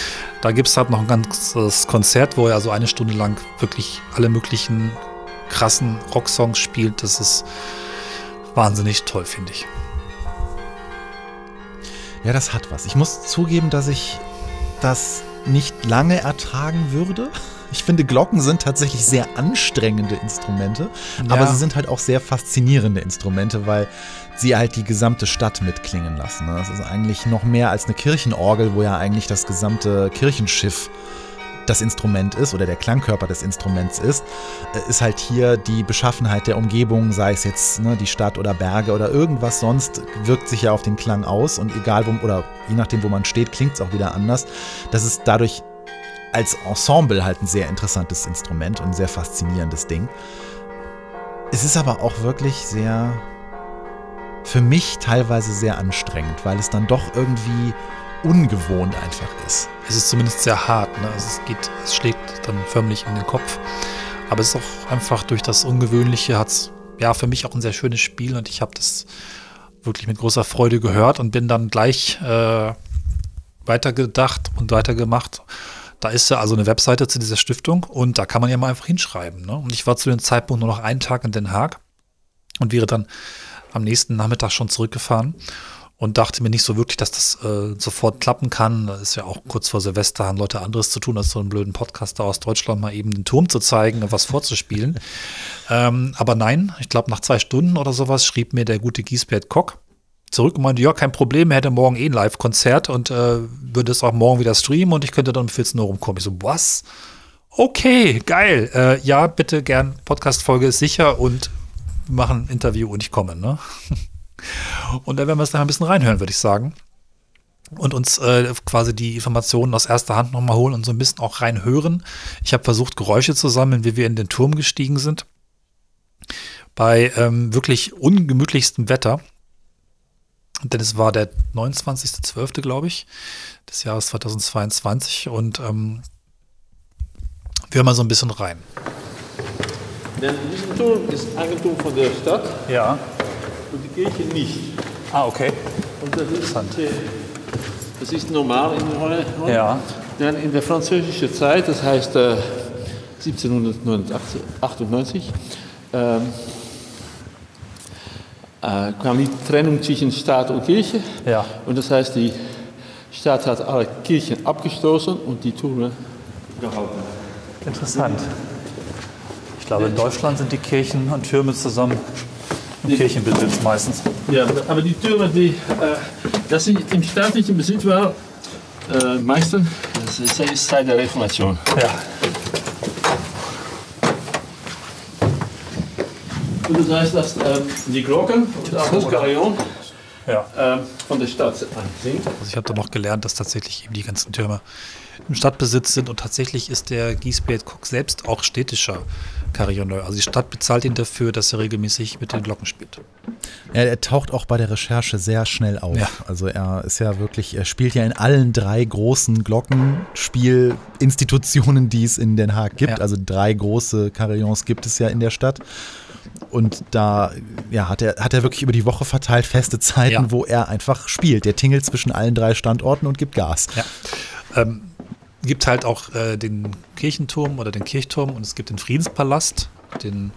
da gibt es halt noch ein ganzes Konzert, wo er also eine Stunde lang wirklich alle möglichen krassen Rocksongs spielt. Das ist wahnsinnig toll, finde ich. Ja, das hat was. Ich muss zugeben, dass ich das nicht lange ertragen würde. Ich finde, Glocken sind tatsächlich sehr anstrengende Instrumente, ja. aber sie sind halt auch sehr faszinierende Instrumente, weil sie halt die gesamte Stadt mitklingen lassen. Ne? Das ist eigentlich noch mehr als eine Kirchenorgel, wo ja eigentlich das gesamte Kirchenschiff das Instrument ist oder der Klangkörper des Instruments ist, äh, ist halt hier die Beschaffenheit der Umgebung, sei es jetzt ne, die Stadt oder Berge oder irgendwas sonst, wirkt sich ja auf den Klang aus und egal wo, oder je nachdem, wo man steht, klingt es auch wieder anders. Das ist dadurch als Ensemble halt ein sehr interessantes Instrument und ein sehr faszinierendes Ding. Es ist aber auch wirklich sehr, für mich teilweise sehr anstrengend, weil es dann doch irgendwie ungewohnt einfach ist. Es ist zumindest sehr hart, ne? also es geht, es schlägt dann förmlich in den Kopf. Aber es ist auch einfach durch das Ungewöhnliche hat es ja für mich auch ein sehr schönes Spiel und ich habe das wirklich mit großer Freude gehört und bin dann gleich äh, weitergedacht und weitergemacht da ist ja also eine Webseite zu dieser Stiftung und da kann man ja mal einfach hinschreiben. Ne? Und ich war zu dem Zeitpunkt nur noch einen Tag in Den Haag und wäre dann am nächsten Nachmittag schon zurückgefahren und dachte mir nicht so wirklich, dass das äh, sofort klappen kann. Da ist ja auch kurz vor Silvester, haben Leute anderes zu tun, als so einen blöden Podcaster aus Deutschland mal eben den Turm zu zeigen und was vorzuspielen. ähm, aber nein, ich glaube, nach zwei Stunden oder sowas schrieb mir der gute Giesbert Kock, zurück und meinte, ja, kein Problem, er hätte morgen eh ein Live-Konzert und äh, würde es auch morgen wieder streamen und ich könnte dann um 14 Uhr rumkommen. Ich so, was? Okay, geil. Äh, ja, bitte gern, Podcast-Folge ist sicher und machen ein Interview und ich komme, ne? Und da werden wir es dann ein bisschen reinhören, würde ich sagen. Und uns äh, quasi die Informationen aus erster Hand nochmal holen und so ein bisschen auch reinhören. Ich habe versucht, Geräusche zu sammeln, wie wir in den Turm gestiegen sind. Bei ähm, wirklich ungemütlichstem Wetter denn es war der 29.12., glaube ich, des Jahres 2022 und ähm, wir hören mal so ein bisschen rein. Denn dieser Turm ist Eigentum von der Stadt. Ja. Und die Kirche nicht. Ah, okay. Und das ist, äh, das ist normal in Holland. Ja. Denn in der französischen Zeit, das heißt äh, 1798, ähm, äh, kam die Trennung zwischen Staat und Kirche. Ja. Und das heißt, die Staat hat alle Kirchen abgestoßen und die Türme gehalten. Interessant. Ich glaube, in Deutschland sind die Kirchen und Türme zusammen im Kirchenbesitz meistens. Ja, aber die Türme, die, äh, sie im staatlichen Besitz waren, äh, meistens, das ist seit der Reformation. Ja. Und das heißt, dass ähm, die Glocken und auch das Carillon ja. ähm, von der Stadt sind. Also ich habe da noch gelernt, dass tatsächlich eben die ganzen Türme im Stadtbesitz sind und tatsächlich ist der Giesbert Koch selbst auch städtischer Carillonneur. Also die Stadt bezahlt ihn dafür, dass er regelmäßig mit den Glocken spielt. Ja, er taucht auch bei der Recherche sehr schnell auf. Ja. Also er ist ja wirklich, er spielt ja in allen drei großen Glockenspielinstitutionen, die es in Den Haag gibt. Ja. Also drei große Carillons gibt es ja in der Stadt. Und da ja, hat, er, hat er wirklich über die Woche verteilt feste Zeiten, ja. wo er einfach spielt. Der tingelt zwischen allen drei Standorten und gibt Gas. Ja. Ähm, gibt halt auch äh, den Kirchenturm oder den Kirchturm und es gibt den Friedenspalast, den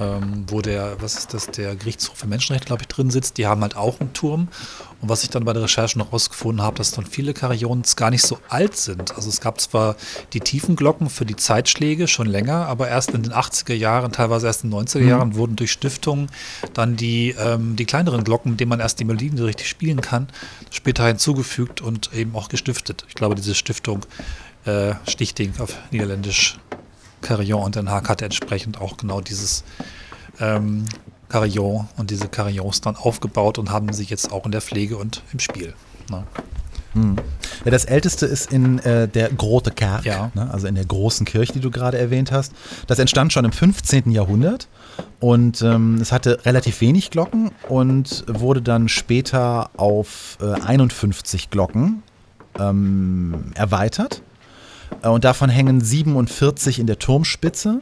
ähm, wo der, was ist das, der Gerichtshof für Menschenrechte, glaube ich, drin sitzt. Die haben halt auch einen Turm. Und was ich dann bei der Recherche noch rausgefunden habe, dass dann viele Carillons gar nicht so alt sind. Also es gab zwar die tiefen Glocken für die Zeitschläge schon länger, aber erst in den 80er Jahren, teilweise erst in den 90er Jahren, mhm. wurden durch Stiftungen dann die, ähm, die kleineren Glocken, mit denen man erst die Melodien so richtig spielen kann, später hinzugefügt und eben auch gestiftet. Ich glaube, diese Stiftung äh, Stichting auf Niederländisch Carillon und Den Haag hatte entsprechend auch genau dieses ähm, Carillon und diese Carillons dann aufgebaut und haben sich jetzt auch in der Pflege und im Spiel. Ne? Ja, das älteste ist in äh, der Grote Kerk, Ja. ne, also in der großen Kirche, die du gerade erwähnt hast. Das entstand schon im 15. Jahrhundert und ähm, es hatte relativ wenig Glocken und wurde dann später auf äh, 51 Glocken ähm, erweitert. Äh, Und davon hängen 47 in der Turmspitze.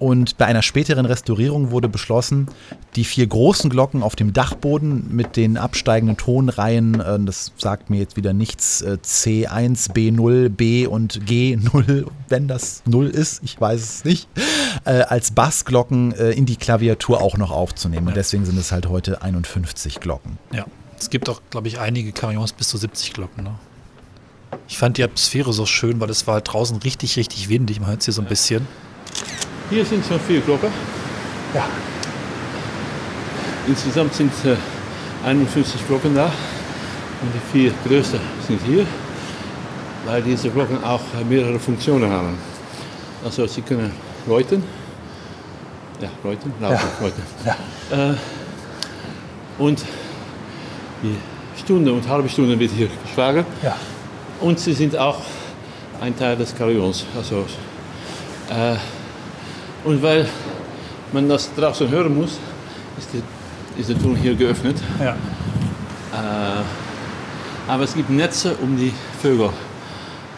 Und bei einer späteren Restaurierung wurde beschlossen, die vier großen Glocken auf dem Dachboden mit den absteigenden Tonreihen, äh, das sagt mir jetzt wieder nichts, äh, C1, B0, B und G0, wenn das 0 ist, ich weiß es nicht, als Bassglocken in die Klaviatur auch noch aufzunehmen. Und deswegen sind es halt heute 51 Glocken. Ja. Es gibt auch, glaube ich, einige Carillons bis zu 70 Glocken. Ne? Ich fand die Atmosphäre so schön, weil es war halt draußen richtig, richtig windig. Man hört es hier so ein bisschen. Hier sind schon vier Glocken. Ja. Insgesamt sind äh, 51 Glocken da. Und die vier größten sind hier, weil diese Glocken auch äh, mehrere Funktionen haben. Also sie können läuten. Ja, läuten, lauten, läuten. Äh, und die Stunde und halbe Stunde wird hier geschlagen. Ja. Und sie sind auch ein Teil des Carillons. Also, äh, und weil man das draußen hören muss, ist, die, ist der Turm hier geöffnet. Ja. Äh, aber es gibt Netze, um die Vögel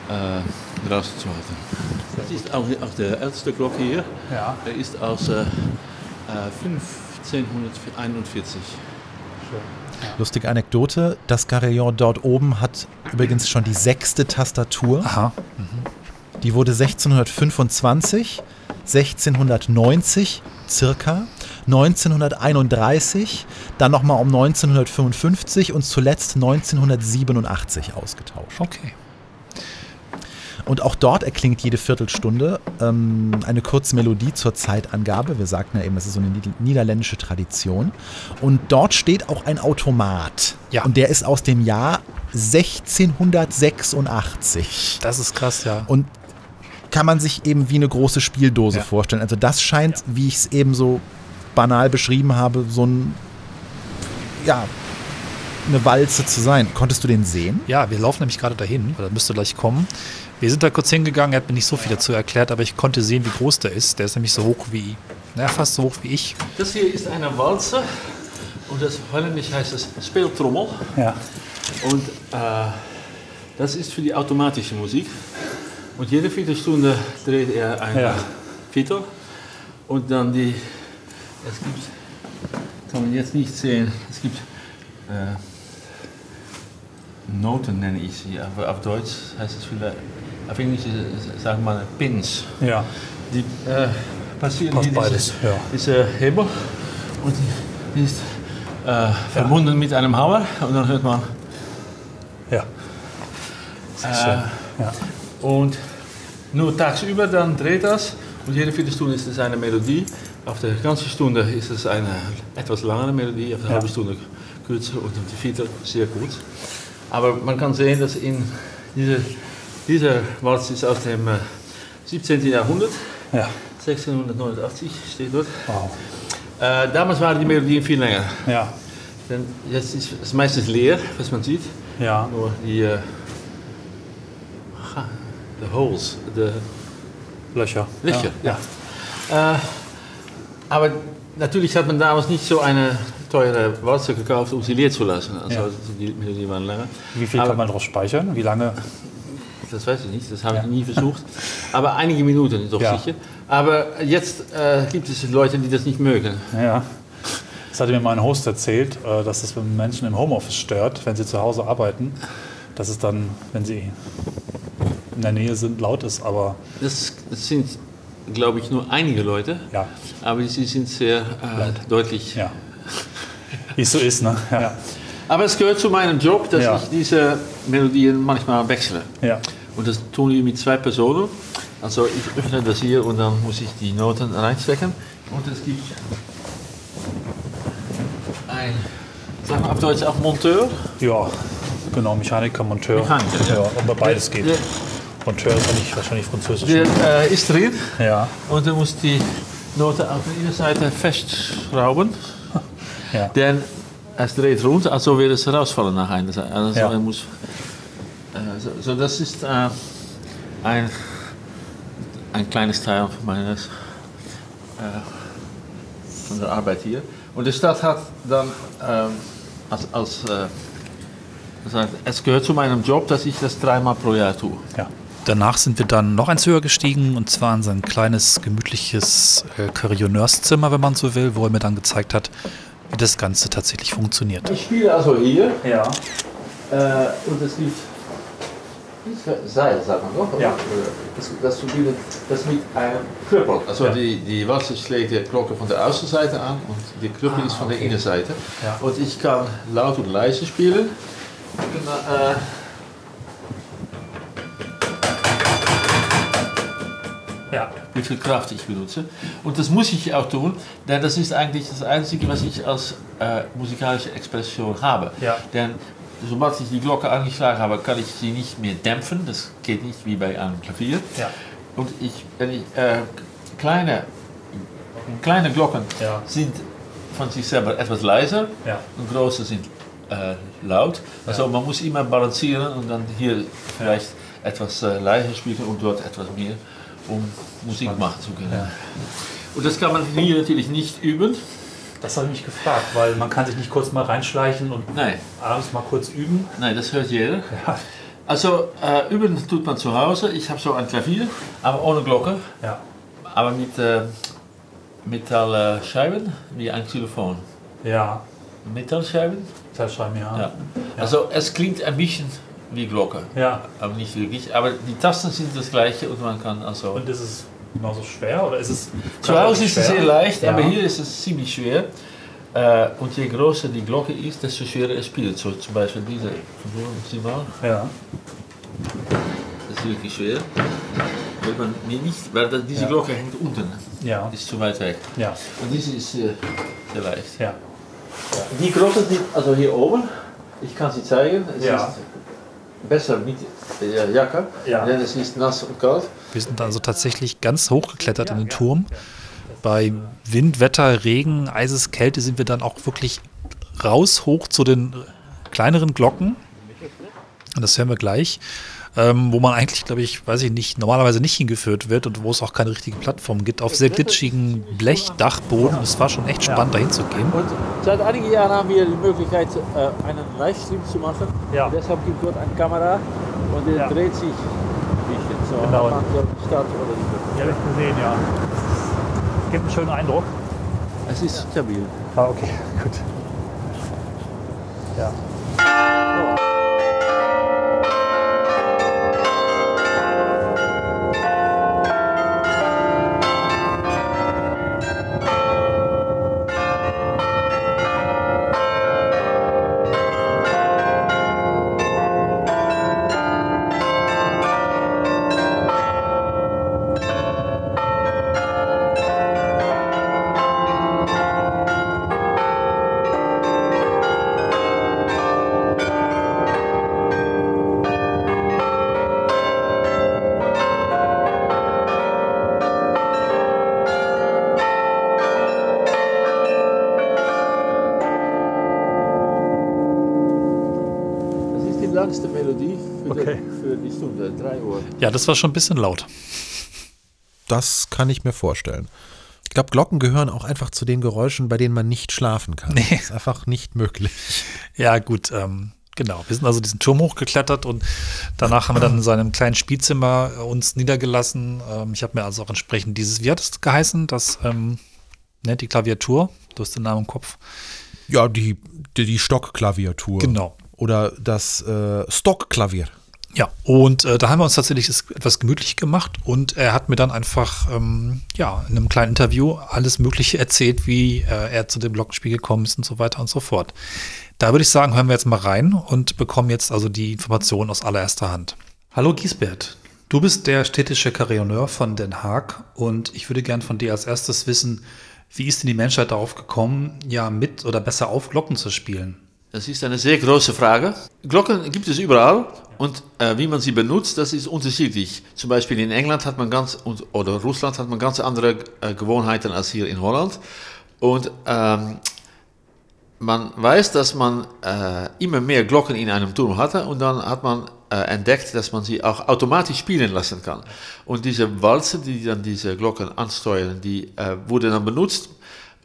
äh, draußen zu halten. Das ist auch, auch der älteste Glocke hier. Ja. Der ist aus äh, äh, 1541. Lustige Anekdote, das Carillon dort oben hat übrigens schon die sechste Tastatur. Aha. Die wurde 1625, 1690 circa, 1931, dann nochmal um 1955 und zuletzt 1987 ausgetauscht. Okay. Und auch dort erklingt jede Viertelstunde ähm, eine kurze Melodie zur Zeitangabe. Wir sagten ja eben, das ist so eine nied- niederländische Tradition. Und dort steht auch ein Automat. Ja. Und der ist aus dem Jahr 1686. Das ist krass, ja. Und kann man sich eben wie eine große Spieldose Ja. vorstellen. Also das scheint, wie ich es eben so banal beschrieben habe, so ein, ja, eine Walze zu sein. Konntest du den sehen? Ja, wir laufen nämlich gerade dahin, oder müsste gleich kommen. Wir sind da kurz hingegangen, er hat mir nicht so viel dazu erklärt, aber ich konnte sehen, wie groß der ist. Der ist nämlich so hoch wie, naja, fast so hoch wie ich. Das hier ist eine Walze und das holländisch heißt es Spieltrommel. Ja. Und äh, das ist für die automatische Musik. Und jede Viertelstunde dreht er ein Ja. Viertel. Und dann die, es gibt, kann man jetzt nicht sehen, es gibt äh, Noten nenne ich sie, aber auf Deutsch heißt es vielleicht, ist- sagen wir Pins. Ja. Die äh, passieren Passt hier beides, diese, ja. diese Hebel und die ist äh, verbunden mit einem Hammer und dann hört man Ja. Sehr Äh, schön. Ja. und nur tagsüber dann dreht das und jede Viertelstunde ist es eine Melodie. Auf der ganzen Stunde ist es eine etwas langere Melodie, auf der Ja. halben Stunde kürzer und auf die Viertel sehr kurz. Aber man kann sehen, dass in diese, dieser Walz ist aus dem äh, 17. Jahrhundert, ja. 1689 steht dort. Wow. Äh, damals waren die Melodien viel länger. Ja. Denn jetzt ist es meistens leer, was man sieht. Ja. Nur die äh, de holes, de Löcher. Löcher. Ja. Äh, aber natürlich hat man damals nicht so eine teure Walze gekauft, um sie leer zu lassen. Also Ja. die Melodien waren länger. Wie viel Aber- kann man drauf speichern? Wie lange? Das weiß ich nicht, das habe Ja. ich nie versucht. Aber einige Minuten doch Ja. sicher. Aber jetzt äh, gibt es Leute, die das nicht mögen. Ja. Das hatte mir mein Host erzählt, äh, dass es wenn Menschen im Homeoffice stört, wenn sie zu Hause arbeiten, dass es dann, wenn sie in der Nähe sind, laut ist. Aber Das, das sind, glaube ich, nur einige Leute. ja, Aber sie sind sehr äh, deutlich. ja. Wie es so ist, ne? Ja. Aber es gehört zu meinem Job, dass Ja. ich diese Melodien manchmal wechsle. ja. Und das tun wir mit zwei Personen. Also ich öffne das hier und dann muss ich die Noten reinstecken. Und es gibt ein, sag mal auf Deutsch auch Monteur. Ja, genau, Mechaniker, Monteur. Mechaniker, ja. ja. aber beides geht. Der, Monteur ist eigentlich wahrscheinlich französisch. der äh, ist drin ja, und er muss die Noten auf der Innenseite festschrauben. Ja. Denn es dreht rund, also wird es rausfallen nach einer Seite. Also Ja. er muss, äh, so, so, das ist äh, ein, ein kleines Teil meines, äh, von der Arbeit hier. Und die Stadt hat dann als, als gesagt, es gehört zu meinem Job, dass ich das dreimal pro Jahr tue. Ja. Danach sind wir dann noch eins höher gestiegen und zwar in sein kleines, gemütliches äh, Carillonneurzimmer, wenn man so will, wo er mir dann gezeigt hat, wie das Ganze tatsächlich funktioniert. Ich spiele also hier Ja. äh, und es gibt Seil, sagt man doch. Ja. Das, das, das mit einem Krüppel. Also Ja. die, die Walze schlägt die Glocke von der Außenseite an und die Krüppel ist von der Innenseite. Ja. Und ich kann laut und leise spielen. Ich kann, äh, Ja. wie viel Kraft ich benutze. Und das muss ich auch tun, denn das ist eigentlich das Einzige, was ich als äh, musikalische Expression habe. Ja. Denn sobald ich die Glocke angeschlagen habe, kann ich sie nicht mehr dämpfen. Das geht nicht wie bei einem Klavier. Ja. Und ich, wenn ich äh, kleine, kleine Glocken Ja. sind von sich selber etwas leiser Ja. und große sind äh, laut. Also man muss immer balancieren und dann hier vielleicht etwas äh, leiser spielen und dort etwas mehr, um Musik machen zu können. Und das kann man hier natürlich nicht üben. Das habe ich mich gefragt, weil man kann sich nicht kurz mal reinschleichen und Nein, abends mal kurz üben. nein, das hört jeder. Ja. Also äh, üben tut man zu Hause. Ich habe so ein Klavier, aber ohne Glocke, Ja. aber mit äh, Metallscheiben wie ein Xylophon. Ja. Metallscheiben? Teilschreiben, ja. Ja. Also es klingt ein bisschen wie Glocke, Ja. aber nicht wirklich. Aber die Tasten sind das gleiche und man kann also. Und ist es genauso schwer oder ist es. Zu Hause ist es sehr leicht, Ja. aber hier ist es ziemlich schwer. Äh, und je größer die Glocke ist, desto schwerer es spielt. So zum Beispiel diese. Sieh mal, Ja. das ist wirklich schwer. Weil man mir nicht, weil diese Ja. Glocke hängt unten, Ja. ist zu weit weg. Ja. Und diese ist äh, sehr leicht. Ja. Die Glocken sind also hier oben. Ich kann sie zeigen. Es Ja. ist besser mit der Jacke, Ja. denn es ist nass und kalt. Wir sind also tatsächlich ganz hochgeklettert in den Turm. Bei Wind, Wetter, Regen, Eises, Kälte sind wir dann auch wirklich raus hoch zu den kleineren Glocken. Und das hören wir gleich. Ähm, wo man eigentlich, glaube ich, weiß ich nicht, normalerweise nicht hingeführt wird und wo es auch keine richtige Plattform gibt, auf sehr glitschigen Blechdachboden. Es war schon echt spannend, dahin zu gehen. Und seit einigen Jahren haben wir die Möglichkeit, äh, einen Livestream zu machen. Ja. Deshalb gibt es dort eine Kamera und der Ja. dreht sich ein bisschen. So, Genau. dort Stadt oder die Ja, habe ich gesehen, ja. Gibt einen schönen Eindruck. Es ist stabil. Ah, okay, gut. Ja. Das ja, das war schon ein bisschen laut. Das kann ich mir vorstellen. Ich glaube, Glocken gehören auch einfach zu den Geräuschen, bei denen man nicht schlafen kann. Nee. Das ist einfach nicht möglich. Ja, gut, ähm, genau. Wir sind also diesen Turm hochgeklettert und danach haben wir dann in seinem kleinen Spielzimmer äh, uns niedergelassen. Ähm, ich habe mir also auch entsprechend dieses, wie hat es geheißen, das, ähm, ne, die Klaviatur, du hast den Namen im Kopf. Ja, die, die, die Stockklaviatur. Genau. Oder das äh, Stockklavier. Ja, und äh, da haben wir uns tatsächlich etwas gemütlich gemacht und er hat mir dann einfach, ähm, ja, in einem kleinen Interview alles Mögliche erzählt, wie äh, er zu dem Glockenspiel gekommen ist und so weiter und so fort. Da würde ich sagen, hören wir jetzt mal rein und bekommen jetzt also die Informationen aus allererster Hand. Hallo Giesbert, du bist der städtische Carillonneur von Den Haag und ich würde gern von dir als erstes wissen, wie ist denn die Menschheit darauf gekommen, ja, mit oder besser auf Glocken zu spielen? Das ist eine sehr große Frage. Glocken gibt es überall, Und äh, wie man sie benutzt, das ist unterschiedlich. Zum Beispiel in England hat man ganz, oder Russland hat man ganz andere äh, Gewohnheiten als hier in Holland. Und ähm, man weiß, dass man äh, immer mehr Glocken in einem Turm hatte und dann hat man äh, entdeckt, dass man sie auch automatisch spielen lassen kann. Und diese Walze, die dann diese Glocken ansteuern, die äh, wurde dann benutzt,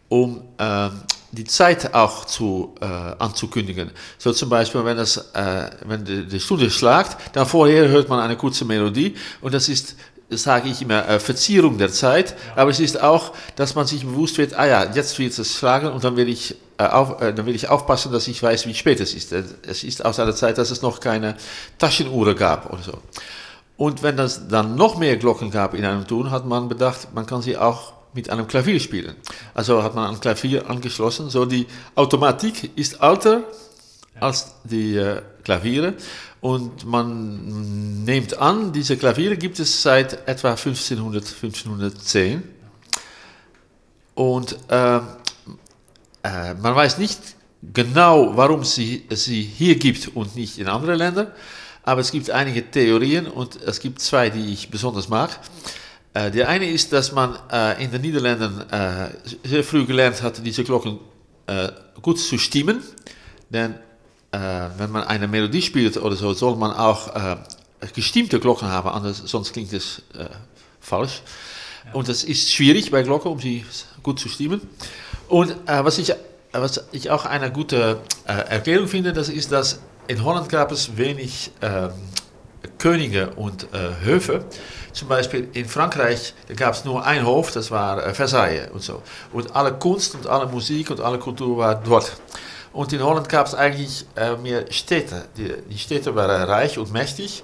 um ähm, die Zeit auch zu, äh, anzukündigen. So zum Beispiel, wenn, das, äh, wenn die, die Stunde schlagt, dann vorher hört man eine kurze Melodie und das ist sage ich immer, äh, Verzierung der Zeit, aber es ist auch, dass man sich bewusst wird, ah ja, jetzt wird es schlagen und dann will ich, äh, auf, äh, dann will ich aufpassen, dass ich weiß, wie spät es ist. Es ist aus einer Zeit, dass es noch keine Taschenuhr gab oder so. Und wenn es dann noch mehr Glocken gab in einem Ton, hat man bedacht, man kann sie auch mit einem Klavier spielen. Also hat man ein Klavier angeschlossen. So die Automatik ist älter als die äh, Klaviere und man nimmt an, diese Klaviere gibt es seit etwa 1500, 1510 und äh, äh, man weiß nicht genau, warum sie sie hier gibt und nicht in anderen Ländern, aber es gibt einige Theorien und es gibt zwei, die ich besonders mag. Äh, der eine ist, dass man äh, in den Niederlanden äh, sehr früh gelernt hat, diese Glocken gut zu stimmen. Denn wenn man eine Melodie spielt oder so, soll man auch gestimmte Glocken haben, anders, sonst klingt es falsch. Ja. Und das ist schwierig bei Glocken, um sie gut zu stimmen. Und was, ich, was ich auch eine gute Erklärung finde, das ist, dass in Holland gab es wenig ähm, Könige und Höfe. Zum Beispiel in Frankreich, gab es nur ein Hof, das war äh, Versailles und so. Und alle Kunst und alle Musik und alle Kultur war dort. Und in Holland gab es eigentlich äh, mehr Städte. Die, die, Städte waren reich und mächtig,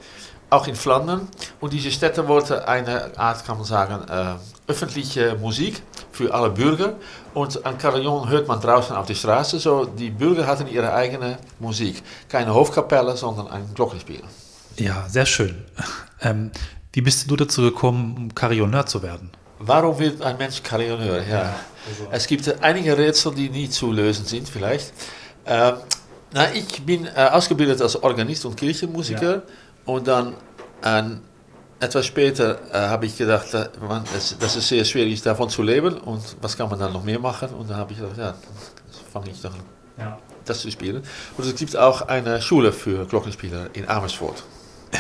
auch in Flandern. Und diese Städte wollten eine Art, kann man sagen, äh, öffentliche Musik für alle Bürger. Und ein Carillon hört man draußen auf der Straße. So, die Bürger hatten ihre eigene Musik. Keine Hofkapelle, sondern ein Glockenspiel. Ja, sehr schön. Ähm, wie bist du dazu gekommen, um Carillonneur zu werden? Warum wird ein Mensch Carillonneur? Ja. ja also. Es gibt einige Rätsel, die nie zu lösen sind, vielleicht. Ähm, na, ich bin äh, ausgebildet als Organist und Kirchenmusiker ja. und dann äh, etwas später äh, habe ich gedacht, äh, man, das, das, ist sehr schwierig, davon zu leben und was kann man dann noch mehr machen? Und dann habe ich gedacht, ja, fange ich dann ja. das zu spielen. Und es gibt auch eine Schule für Glockenspieler in Amersfoort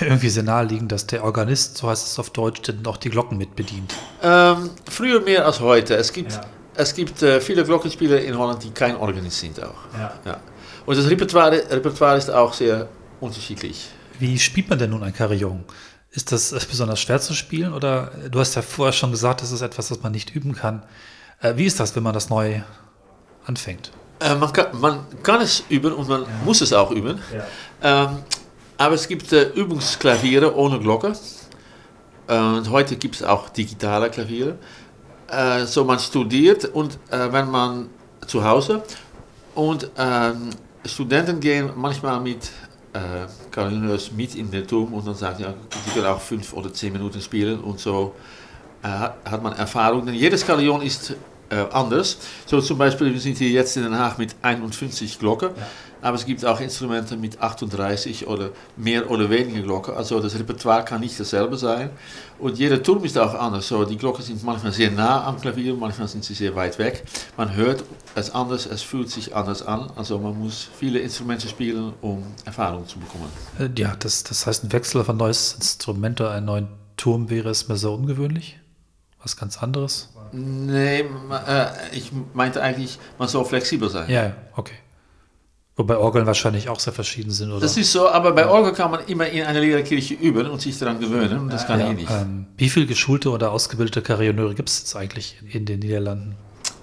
irgendwie sehr naheliegend, dass der Organist, so heißt es auf Deutsch, dann auch die Glocken mit bedient. Ähm, früher mehr als heute. Es gibt, ja. es gibt äh, viele Glockenspieler in Holland, die kein Organist sind auch. Ja. ja. Und das Repertoire, Repertoire ist auch sehr unterschiedlich. Wie spielt man denn nun ein Carillon? Ist das besonders schwer zu spielen oder du hast ja vorher schon gesagt, das ist etwas, das man nicht üben kann. Äh, wie ist das, wenn man das neu anfängt? Äh, man, kann, man, kann, es üben und man ja. muss es auch üben. Ähm, aber es gibt äh, Übungsklaviere ohne Glocke. Äh, und heute gibt es auch digitale Klaviere. Äh, so man studiert und äh, wenn man zu Hause und ähm, Studenten gehen manchmal mit äh, mit in den Turm und dann sagen, ja, die können auch fünf oder zehn Minuten spielen und so äh, hat man Erfahrung. Denn jedes Carillon ist anders. So zum Beispiel, wir sind hier jetzt in Den Haag mit 51 Glocken. Ja. Aber es gibt auch Instrumente mit 38 oder mehr oder weniger Glocken. Also das Repertoire kann nicht dasselbe sein. Und jeder Turm ist auch anders. So, die Glocken sind manchmal sehr nah am Klavier, manchmal sind sie sehr weit weg. Man hört es anders, es fühlt sich anders an. Also man muss viele Instrumente spielen, um Erfahrung zu bekommen. Äh, ja, das, das heißt, ein Wechsel auf ein neues Instrument oder einen neuen Turm wäre es mir so ungewöhnlich? Was ganz anderes? Nee, äh, ich meinte eigentlich, man soll flexibel sein. Ja, okay. Wobei Orgeln wahrscheinlich auch sehr verschieden sind, oder? Das ist so, aber bei Orgel kann man immer in einer Lehrerkirche üben und sich daran gewöhnen. Und das kann ja, ich nicht. Ähm, wie viele geschulte oder ausgebildete Karriereure gibt es jetzt eigentlich in den Niederlanden?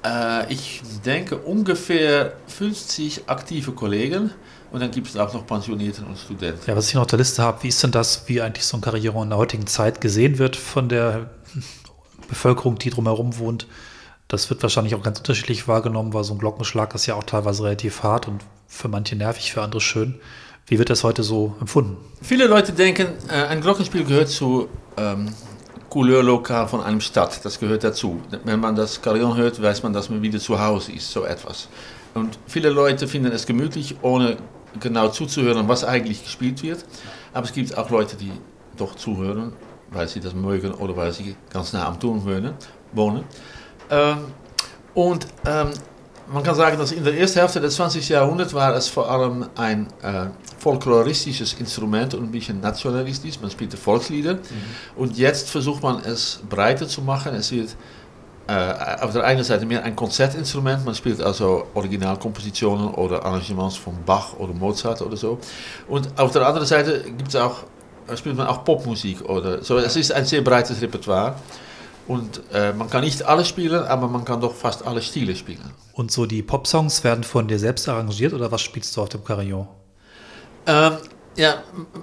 Äh, ich denke ungefähr 50 aktive Kollegen. Und dann gibt es auch noch Pensionierte und Studenten. Ja, was ich noch auf der Liste habe, wie ist denn das, wie eigentlich so ein Karriere in der heutigen Zeit gesehen wird von der Bevölkerung, die drumherum wohnt? Das wird wahrscheinlich auch ganz unterschiedlich wahrgenommen, weil so ein Glockenschlag ist ja auch teilweise relativ hart und für manche nervig, für andere schön. Wie wird das heute so empfunden? Viele Leute denken, äh, ein Glockenspiel gehört zu ähm, Couleurlokal von einem Stadt. Das gehört dazu. Wenn man das Carillon hört, weiß man, dass man wieder zu Hause ist, so etwas. Und viele Leute finden es gemütlich, ohne genau zuzuhören, was eigentlich gespielt wird. Aber es gibt auch Leute, die doch zuhören, weil sie das mögen oder weil sie ganz nah am Turm wohnen. Ähm, und ähm, man kann sagen, dass in der ersten Hälfte des 20. Jahrhunderts war es vor allem ein äh, folkloristisches Instrument und ein bisschen nationalistisch. Man spielte Volkslieder. Mhm. Und jetzt versucht man es breiter zu machen. Es wird äh, auf der einen Seite mehr ein Konzertinstrument, man spielt also Originalkompositionen oder Arrangements von Bach oder Mozart oder so. Und auf der anderen Seite gibt's auch, spielt man auch Popmusik oder so. Es ist ein sehr breites Repertoire. Und äh, man kann nicht alles spielen, aber man kann doch fast alle Stile spielen. Und so die Popsongs werden von dir selbst arrangiert oder was spielst du auf dem Carillon? Ähm, ja,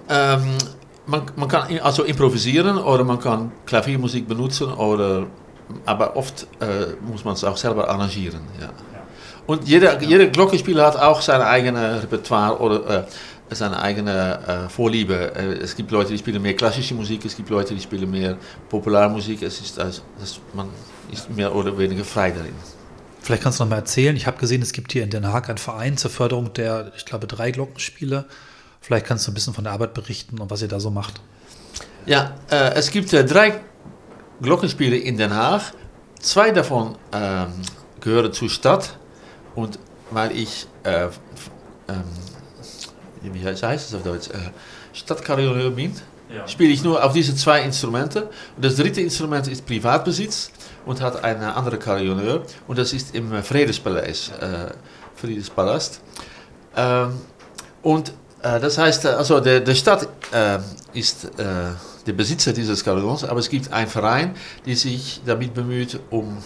ähm, man, man kann also improvisieren oder man kann Klaviermusik benutzen oder aber oft äh, muss man es auch selber arrangieren. Ja. Und jeder, jeder Glockenspieler hat auch sein eigenes Repertoire oder äh, seine eigene äh, Vorliebe. Äh, es gibt Leute, die spielen mehr klassische Musik, es gibt Leute, die spielen mehr Popularmusik. Es ist, also, man ist mehr oder weniger frei darin. Vielleicht kannst du noch mal erzählen. Ich habe gesehen, es gibt hier in Den Haag einen Verein zur Förderung der, ich glaube, drei Glockenspiele. Vielleicht kannst du ein bisschen von der Arbeit berichten und was ihr da so macht. Ja, äh, es gibt äh, drei Glockenspiele in Den Haag. Zwei davon ähm, gehören zur Stadt. Und weil ich, äh, ähm, wie heißt es auf Deutsch, äh, Stadtkarriere bin, ja. spiele ich nur auf diese zwei Instrumente. Und das dritte Instrument ist Privatbesitz und hat einen anderen Karioneur. Und das ist im Friedespalais, äh, Friedespalast. Ähm, und äh, das heißt, also der, der Stadt äh, ist der Besitzer dieses Carillons, aber es gibt einen Verein, der sich damit bemüht, um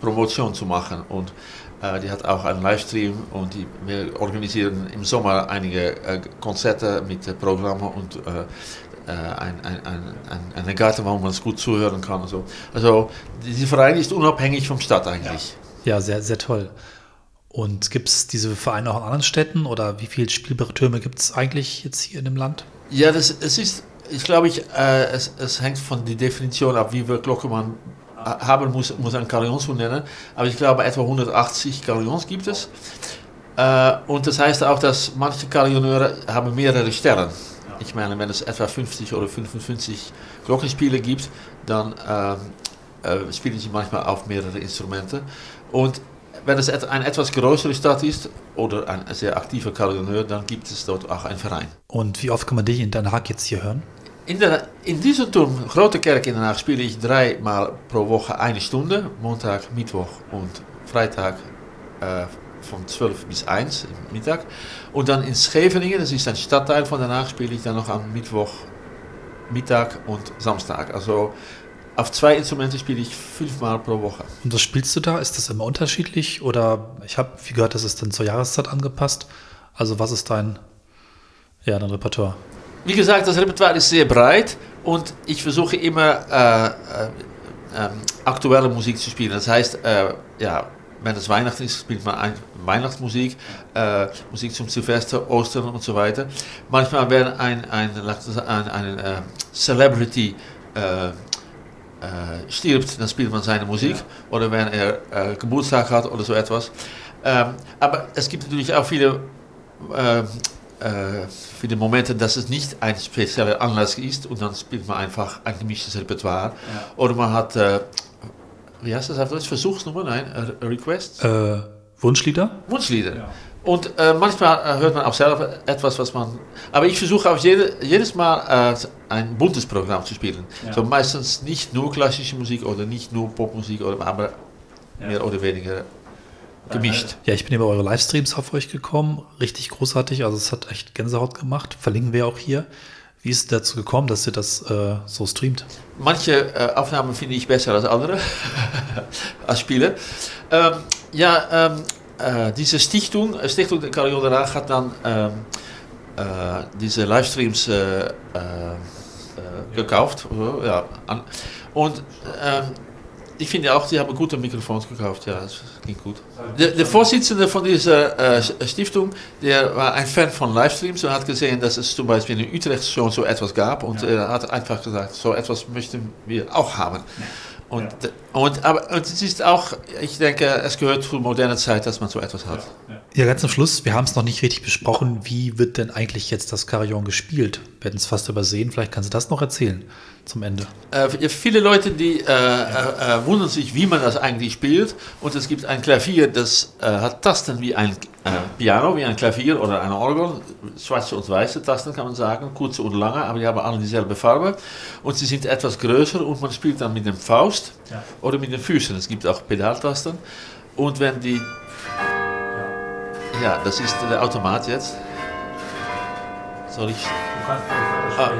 Promotion zu machen. Und die hat auch einen Livestream und die, wir organisieren im Sommer einige äh, Konzerte mit äh, Programmen und äh, äh, ein, ein, ein, eine Garten, wo man es gut zuhören kann. Also, also dieser Verein ist unabhängig vom Stadt eigentlich. Ja, ja sehr, sehr toll. Und gibt es diese Vereine auch in anderen Städten oder wie viele Spieltürme gibt es eigentlich jetzt hier in dem Land? Ja, das, es ist ich glaube, ich, äh, es, es, hängt von der Definition ab, wie viel Glocke man haben muss, muss ein Carillon zu nennen. Aber ich glaube, etwa 180 Carillons gibt es. Äh, und das heißt auch, dass manche Carillonneure haben mehrere Stellen. Ich meine, wenn es etwa 50 oder 55 Glockenspiele gibt, dann äh, äh, spielen sie manchmal auf mehrere Instrumente. Und wenn es eine etwas größere Stadt ist oder ein sehr aktiver Carillonneur, dann gibt es dort auch einen Verein. Und wie oft kann man dich in Den Haag jetzt hier hören? In, der, in dieser Turm, Grote Kerk in Den Haag, spiele ich dreimal pro Woche eine Stunde. Montag, Mittwoch und Freitag äh, von 12 bis 1 Mittag. Und dann in Scheveningen, das ist ein Stadtteil von Den Haag, spiele ich dann noch am Mittwoch, Mittag und Samstag. Also auf zwei Instrumente spiele ich fünfmal pro Woche. Und was spielst du da? Ist das immer unterschiedlich? Oder ich habe, wie gehört, das ist dann zur Jahreszeit angepasst. Also was ist dein, ja, dein Repertoire? Wie gesagt, das Repertoire ist sehr breit und ich versuche immer äh, äh, äh, aktuelle Musik zu spielen. Das heißt, äh, ja, wenn es Weihnachten ist, spielt man Weihnachtsmusik, äh, Musik zum Silvester, Ostern und so weiter. Manchmal, wenn ein, ein, ein, ein äh, Celebrity stirbt, dann spielt man seine Musik. Ja. Oder wenn er Geburtstag hat oder so etwas. Ähm, aber es gibt natürlich auch viele für die Momente, dass es nicht ein spezieller Anlass ist und dann spielt man einfach ein gemischtes Repertoire. Ja. Oder man hat, äh, wie heißt das auf Deutsch, Versuchsnummer, nein, äh, Requests? Äh, Wunschlieder? Wunschlieder. Ja. Und äh, manchmal äh, hört man auch selber etwas, was man. Aber ich versuche auch jede, jedes Mal ein buntes Programm zu spielen. Ja. So meistens nicht nur klassische Musik oder nicht nur Popmusik, oder, aber mehr oder weniger gemischt. Ja, ich bin über eure Livestreams auf euch gekommen. Richtig großartig. Also es hat echt Gänsehaut gemacht. Verlinken wir auch hier. Wie ist es dazu gekommen, dass ihr das äh, so streamt? Manche äh, Aufnahmen finde ich besser als andere, als Spieler. Ähm, ja, ähm, äh, diese Stichtung, äh, Stichtung der Carillon hat dann ähm, äh, diese Livestreams äh, gekauft. Ja, und ähm, ich finde auch, sie haben gute Mikrofons gekauft. Ja, das ging gut. Der, der Vorsitzende von dieser äh, Stiftung, der war ein Fan von Livestreams und hat gesehen, dass es zum Beispiel in Utrecht schon so etwas gab und ja. er hat einfach gesagt, so etwas möchten wir auch haben. Und ja. Und, aber und es ist auch, ich denke, es gehört zur modernen Zeit, dass man so etwas hat. Ja, ganz zum Schluss, wir haben es noch nicht richtig besprochen. Wie wird denn eigentlich jetzt das Carillon gespielt? Wir hätten es fast übersehen. Vielleicht kannst du das noch erzählen zum Ende. Äh, viele Leute, die äh, äh, äh, wundern sich, wie man das eigentlich spielt. Und es gibt ein Klavier, das äh, hat Tasten wie ein äh, Piano, wie ein Klavier oder ein Orgel. Schwarze und weiße Tasten kann man sagen, kurze und lange, aber die haben alle dieselbe Farbe. Und sie sind etwas größer und man spielt dann mit dem Faust Ja. oder mit den Füßen. Es gibt auch Pedaltasten. Und wenn die. Ja, das ist der Automat jetzt. Soll ich. Ah.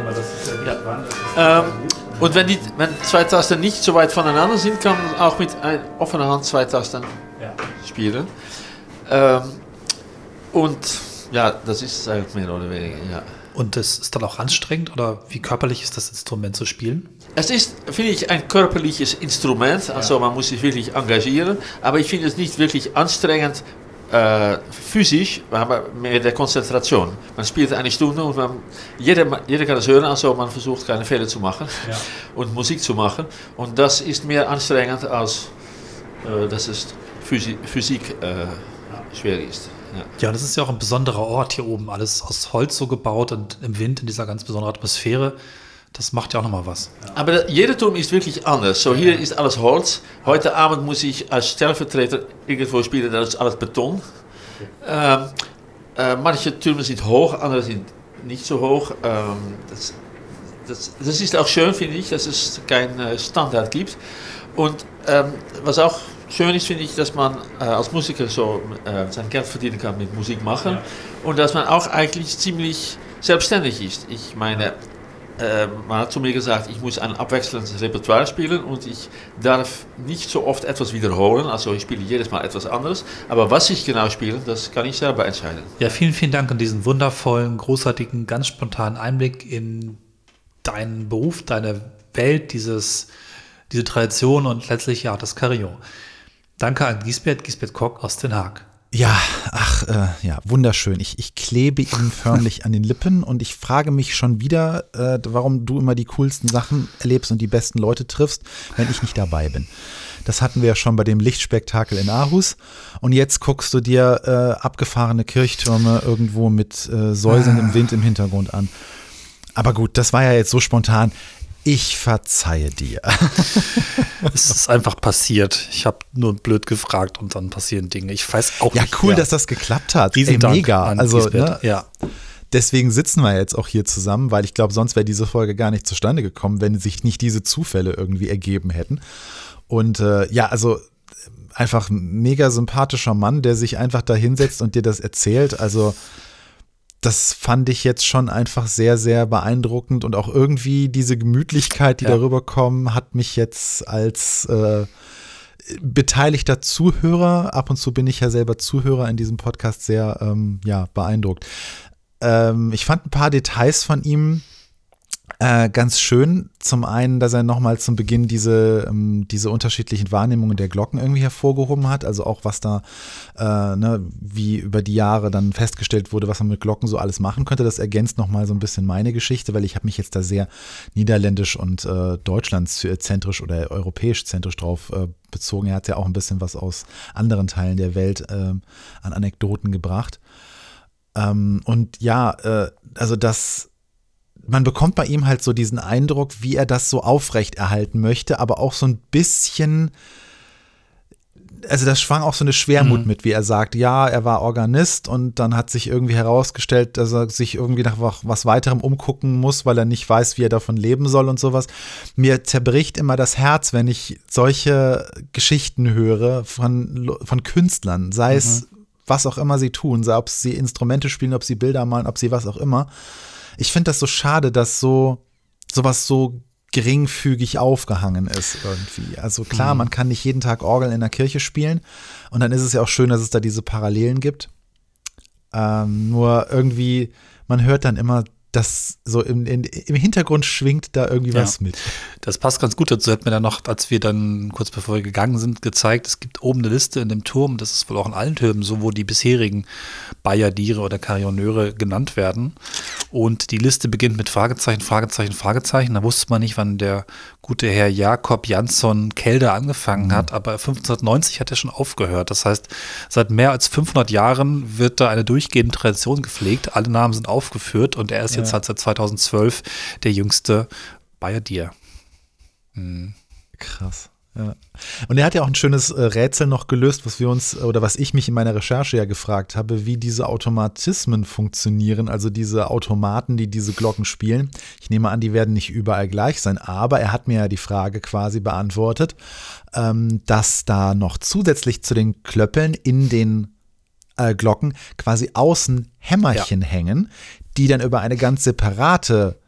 Ja. Ähm, und wenn, die, wenn zwei Tasten nicht so weit voneinander sind, kann man auch mit ein, offener Hand zwei Tasten spielen. Ähm, und ja, das ist es eigentlich mehr oder weniger. Ja. Und das ist dann auch anstrengend oder wie körperlich ist das Instrument zu spielen? Es ist, finde ich, ein körperliches Instrument, also man muss sich wirklich engagieren, aber ich finde es nicht wirklich anstrengend äh, physisch, aber mehr der Konzentration. Man spielt eine Stunde und man, jeder, jeder kann es hören, also man versucht keine Fehler zu machen Ja. und Musik zu machen und das ist mehr anstrengend, als äh, dass es Physi Physik äh, schwer ist. Ja. Ja, das ist ja auch ein besonderer Ort hier oben. Alles aus Holz so gebaut und im Wind in dieser ganz besonderen Atmosphäre. Das macht ja auch nochmal was. Aber der- jeder Turm ist wirklich anders. So hier ist alles Holz. Heute Abend muss ich als Stellvertreter irgendwo spielen, das ist alles Beton. Ähm, äh, manche Türme sind hoch, andere sind nicht so hoch. Ähm, das, das, das ist auch schön, finde ich, dass es keinen äh, Standard gibt. Und ähm, was auch schön ist, finde ich, dass man äh, als Musiker so äh, sein Geld verdienen kann mit Musik machen und dass man auch eigentlich ziemlich selbstständig ist. Ich meine, man hat zu mir gesagt, ich muss ein abwechselndes Repertoire spielen und ich darf nicht so oft etwas wiederholen. Also ich spiele jedes Mal etwas anderes. Aber was ich genau spiele, das kann ich selber entscheiden. Ja, vielen, vielen Dank an diesen wundervollen, großartigen, ganz spontanen Einblick in deinen Beruf, deine Welt, dieses, diese Tradition und letztlich ja das Carillon. Danke an Gisbert, Gisbert Kock aus Den Haag. Ja, ach, äh, ja, wunderschön. Ich, ich klebe ihm förmlich an den Lippen und ich frage mich schon wieder, äh, warum du immer die coolsten Sachen erlebst und die besten Leute triffst, wenn ich nicht dabei bin. Das hatten wir ja schon bei dem Lichtspektakel in Aarhus. Und jetzt guckst du dir äh, abgefahrene Kirchtürme irgendwo mit äh, säuselndem Wind im Hintergrund an. Aber gut, das war ja jetzt so spontan. Ich verzeihe dir. Es ist einfach passiert. Ich habe nur blöd gefragt und dann passieren Dinge. Ich weiß auch Ja, nicht. cool, dass das geklappt hat. Riesen Ey, Dank mega. Also, ne, ja. Deswegen sitzen wir jetzt auch hier zusammen, weil ich glaube, sonst wäre diese Folge gar nicht zustande gekommen, wenn sich nicht diese Zufälle irgendwie ergeben hätten. Und äh, ja, also einfach ein mega sympathischer Mann, der sich einfach da hinsetzt und dir das erzählt. Also das fand ich jetzt schon einfach sehr, sehr beeindruckend und auch irgendwie diese Gemütlichkeit, die Ja. darüber kommen, hat mich jetzt als äh, beteiligter Zuhörer, ab und zu bin ich ja selber Zuhörer in diesem Podcast, sehr ähm, ja, beeindruckt. Ähm, ich fand ein paar Details von ihm äh, ganz schön. Zum einen, dass er nochmal zum Beginn diese, ähm, diese unterschiedlichen Wahrnehmungen der Glocken irgendwie hervorgehoben hat. Also auch was da, äh, ne, wie über die Jahre dann festgestellt wurde, was man mit Glocken so alles machen könnte. Das ergänzt nochmal so ein bisschen meine Geschichte, weil ich habe mich jetzt da sehr niederländisch und äh, deutschlandszentrisch oder europäisch zentrisch drauf äh, bezogen. Er hat ja auch ein bisschen was aus anderen Teilen der Welt äh, an Anekdoten gebracht. Ähm, und ja, äh, also das, man bekommt bei ihm halt so diesen Eindruck, wie er das so aufrecht erhalten möchte, aber auch so ein bisschen, also das schwang auch so eine Schwermut mit, wie er sagt, ja, er war Organist und dann hat sich irgendwie herausgestellt, dass er sich irgendwie nach wa- was weiterem umgucken muss, weil er nicht weiß, wie er davon leben soll und sowas. Mir zerbricht immer das Herz, wenn ich solche Geschichten höre von, von Künstlern, sei es was auch immer sie tun, sei ob sie Instrumente spielen, ob sie Bilder malen, ob sie was auch immer. Ich finde das so schade, dass so sowas so geringfügig aufgehangen ist irgendwie. Also klar, man kann nicht jeden Tag Orgel in der Kirche spielen und dann ist es ja auch schön, dass es da diese Parallelen gibt. Ähm, nur irgendwie, man hört dann immer, dass so im, in, im Hintergrund schwingt da irgendwie Ja. was mit. Das passt ganz gut dazu. Hat mir dann noch, als wir dann kurz bevor wir gegangen sind, gezeigt, es gibt oben eine Liste in dem Turm, das ist wohl auch in allen Türmen so, wo die bisherigen Bayadire oder Carillonneure genannt werden. Und die Liste beginnt mit Fragezeichen, Fragezeichen, Fragezeichen. Da wusste man nicht, wann der gute Herr Jakob Jansson Kelder angefangen hat, aber 1590 hat er schon aufgehört. Das heißt, seit mehr als 500 Jahren wird da eine durchgehende Tradition gepflegt. Alle Namen sind aufgeführt und er ist jetzt halt seit 2012 der jüngste bei dir. Hm. Krass. Ja. Und er hat ja auch ein schönes äh, Rätsel noch gelöst, was wir uns oder was ich mich in meiner Recherche ja gefragt habe, wie diese Automatismen funktionieren, also diese Automaten, die diese Glocken spielen. Ich nehme an, die werden nicht überall gleich sein, aber er hat mir ja die Frage quasi beantwortet, ähm, dass da noch zusätzlich zu den Klöppeln in den äh, Glocken quasi außen Hämmerchen ja. hängen, die dann über eine ganz separate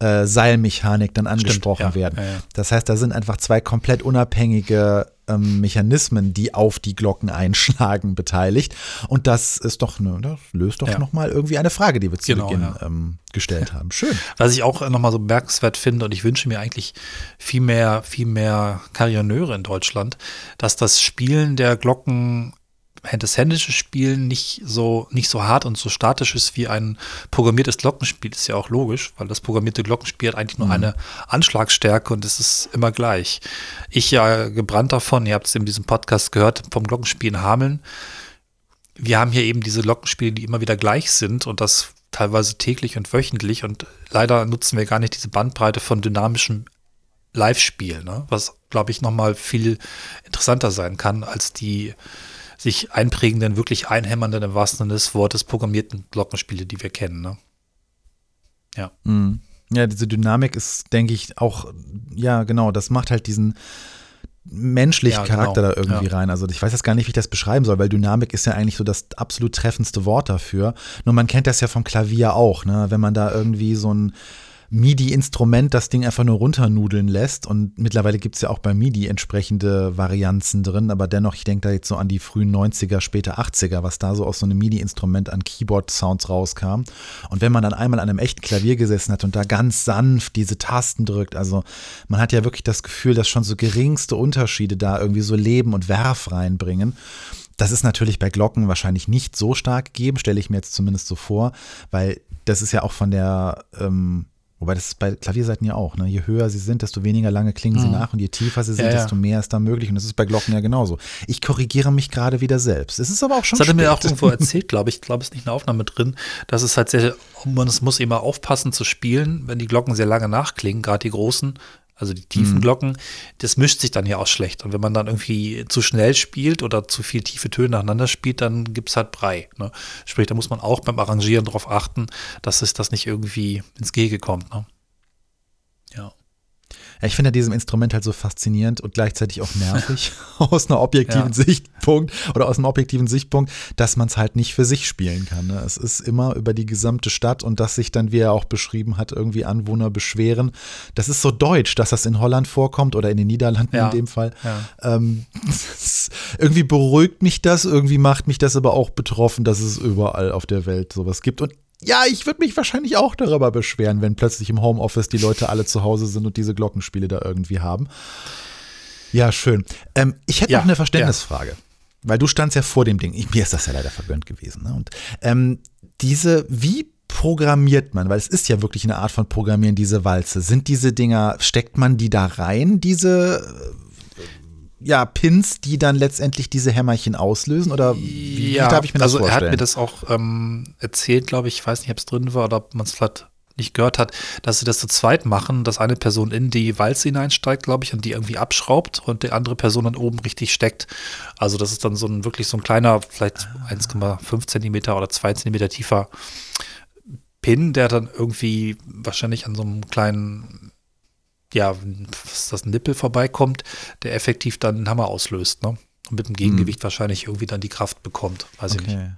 äh, Seilmechanik dann angesprochen Stimmt, ja, werden. Ja, ja. Das heißt, da sind einfach zwei komplett unabhängige ähm, Mechanismen, die auf die Glocken einschlagen, beteiligt. Und das ist doch, ne, das löst doch ja. nochmal irgendwie eine Frage, die wir zu genau, Beginn ähm, gestellt haben. Schön. Was ich auch nochmal so bemerkenswert finde, und ich wünsche mir eigentlich viel mehr, viel mehr Karioneure in Deutschland, dass das Spielen der Glocken das händische Spielen nicht so, nicht so hart und so statisch ist wie ein programmiertes Glockenspiel, ist ja auch logisch, weil das programmierte Glockenspiel hat eigentlich nur mhm. eine Anschlagsstärke und es ist immer gleich. Ich ja gebrannt davon, ihr habt es in diesem Podcast gehört, vom Glockenspiel in Hameln. Wir haben hier eben diese Glockenspiele, die immer wieder gleich sind und das teilweise täglich und wöchentlich und leider nutzen wir gar nicht diese Bandbreite von dynamischem Live-Spiel, ne? was, glaube ich, nochmal viel interessanter sein kann als die sich einprägenden, wirklich einhämmernden im wahrsten Sinne des Wortes programmierten Glockenspiele, die wir kennen. Ne? Ja. Mhm. Ja, diese Dynamik ist, denke ich, auch, ja, genau, das macht halt diesen menschlichen ja, genau. Charakter da irgendwie ja. rein. Also ich weiß jetzt gar nicht, wie ich das beschreiben soll, weil Dynamik ist ja eigentlich so das absolut treffendste Wort dafür. Nur man kennt das ja vom Klavier auch, ne? Wenn man da irgendwie so ein MIDI-Instrument das Ding einfach nur runternudeln lässt. Und mittlerweile gibt es ja auch bei MIDI entsprechende Varianzen drin, aber dennoch, ich denke da jetzt so an die frühen 90er, später 80er, was da so aus so einem MIDI-Instrument an Keyboard-Sounds rauskam. Und wenn man dann einmal an einem echten Klavier gesessen hat und da ganz sanft diese Tasten drückt, also man hat ja wirklich das Gefühl, dass schon so geringste Unterschiede da irgendwie so Leben und Werf reinbringen. Das ist natürlich bei Glocken wahrscheinlich nicht so stark gegeben, stelle ich mir jetzt zumindest so vor, weil das ist ja auch von der ähm, Wobei das ist bei Klavierseiten ja auch. Ne? Je höher sie sind, desto weniger lange klingen sie mhm. nach und je tiefer sie sind, ja, ja. desto mehr ist da möglich. Und das ist bei Glocken ja genauso. Ich korrigiere mich gerade wieder selbst. Es ist aber auch schon. Das hat er mir auch irgendwo erzählt, glaube ich. Ich glaube, es ist nicht eine Aufnahme drin. dass es halt sehr, man muss immer aufpassen zu spielen, wenn die Glocken sehr lange nachklingen, gerade die großen, also die tiefen mhm. Glocken, das mischt sich dann ja auch schlecht. Und wenn man dann irgendwie zu schnell spielt oder zu viel tiefe Töne nacheinander spielt, dann gibt es halt Brei. Ne? Sprich, da muss man auch beim Arrangieren darauf achten, dass es das nicht irgendwie ins Gehege kommt. Ne? Ja. Ja, ich finde diesem Instrument halt so faszinierend und gleichzeitig auch nervig aus einer objektiven ja. Sichtpunkt oder aus einem objektiven Sichtpunkt, dass man es halt nicht für sich spielen kann. Ne? Es ist immer über die gesamte Stadt und dass sich dann, wie er auch beschrieben hat, irgendwie Anwohner beschweren. Das ist so deutsch, dass das in Holland vorkommt oder in den Niederlanden ja. in dem Fall. Ähm, irgendwie beruhigt mich das, irgendwie macht mich das aber auch betroffen, dass es überall auf der Welt sowas gibt. Und ja, ich würde mich wahrscheinlich auch darüber beschweren, wenn plötzlich im Homeoffice die Leute alle zu Hause sind und diese Glockenspiele da irgendwie haben. Ja, schön. Ähm, ich hätte ja, noch eine Verständnisfrage. Ja. Weil du standst ja vor dem Ding. Ich, mir ist das ja leider vergönnt gewesen. Ne? Und ähm, diese, wie programmiert man? Weil es ist ja wirklich eine Art von Programmieren, diese Walze. Sind diese Dinger, steckt man die da rein, diese ja, Pins, die dann letztendlich diese Hämmerchen auslösen? Oder wie, ja, wie darf ich mir das also vorstellen? Also er hat mir das auch ähm, erzählt, glaube ich. Ich weiß nicht, ob es drin war oder ob man es vielleicht nicht gehört hat, dass sie das zu zweit machen, dass eine Person in die Walze hineinsteigt, glaube ich, und die irgendwie abschraubt und die andere Person dann oben richtig steckt. Also das ist dann so ein wirklich so ein kleiner, vielleicht 1,5 Zentimeter oder 2 Zentimeter tiefer Pin, der dann irgendwie wahrscheinlich an so einem kleinen ja, was das Nippel vorbeikommt, der effektiv dann den Hammer auslöst, ne? Und mit dem Gegengewicht hm. wahrscheinlich irgendwie dann die Kraft bekommt. Weiß okay. ich nicht.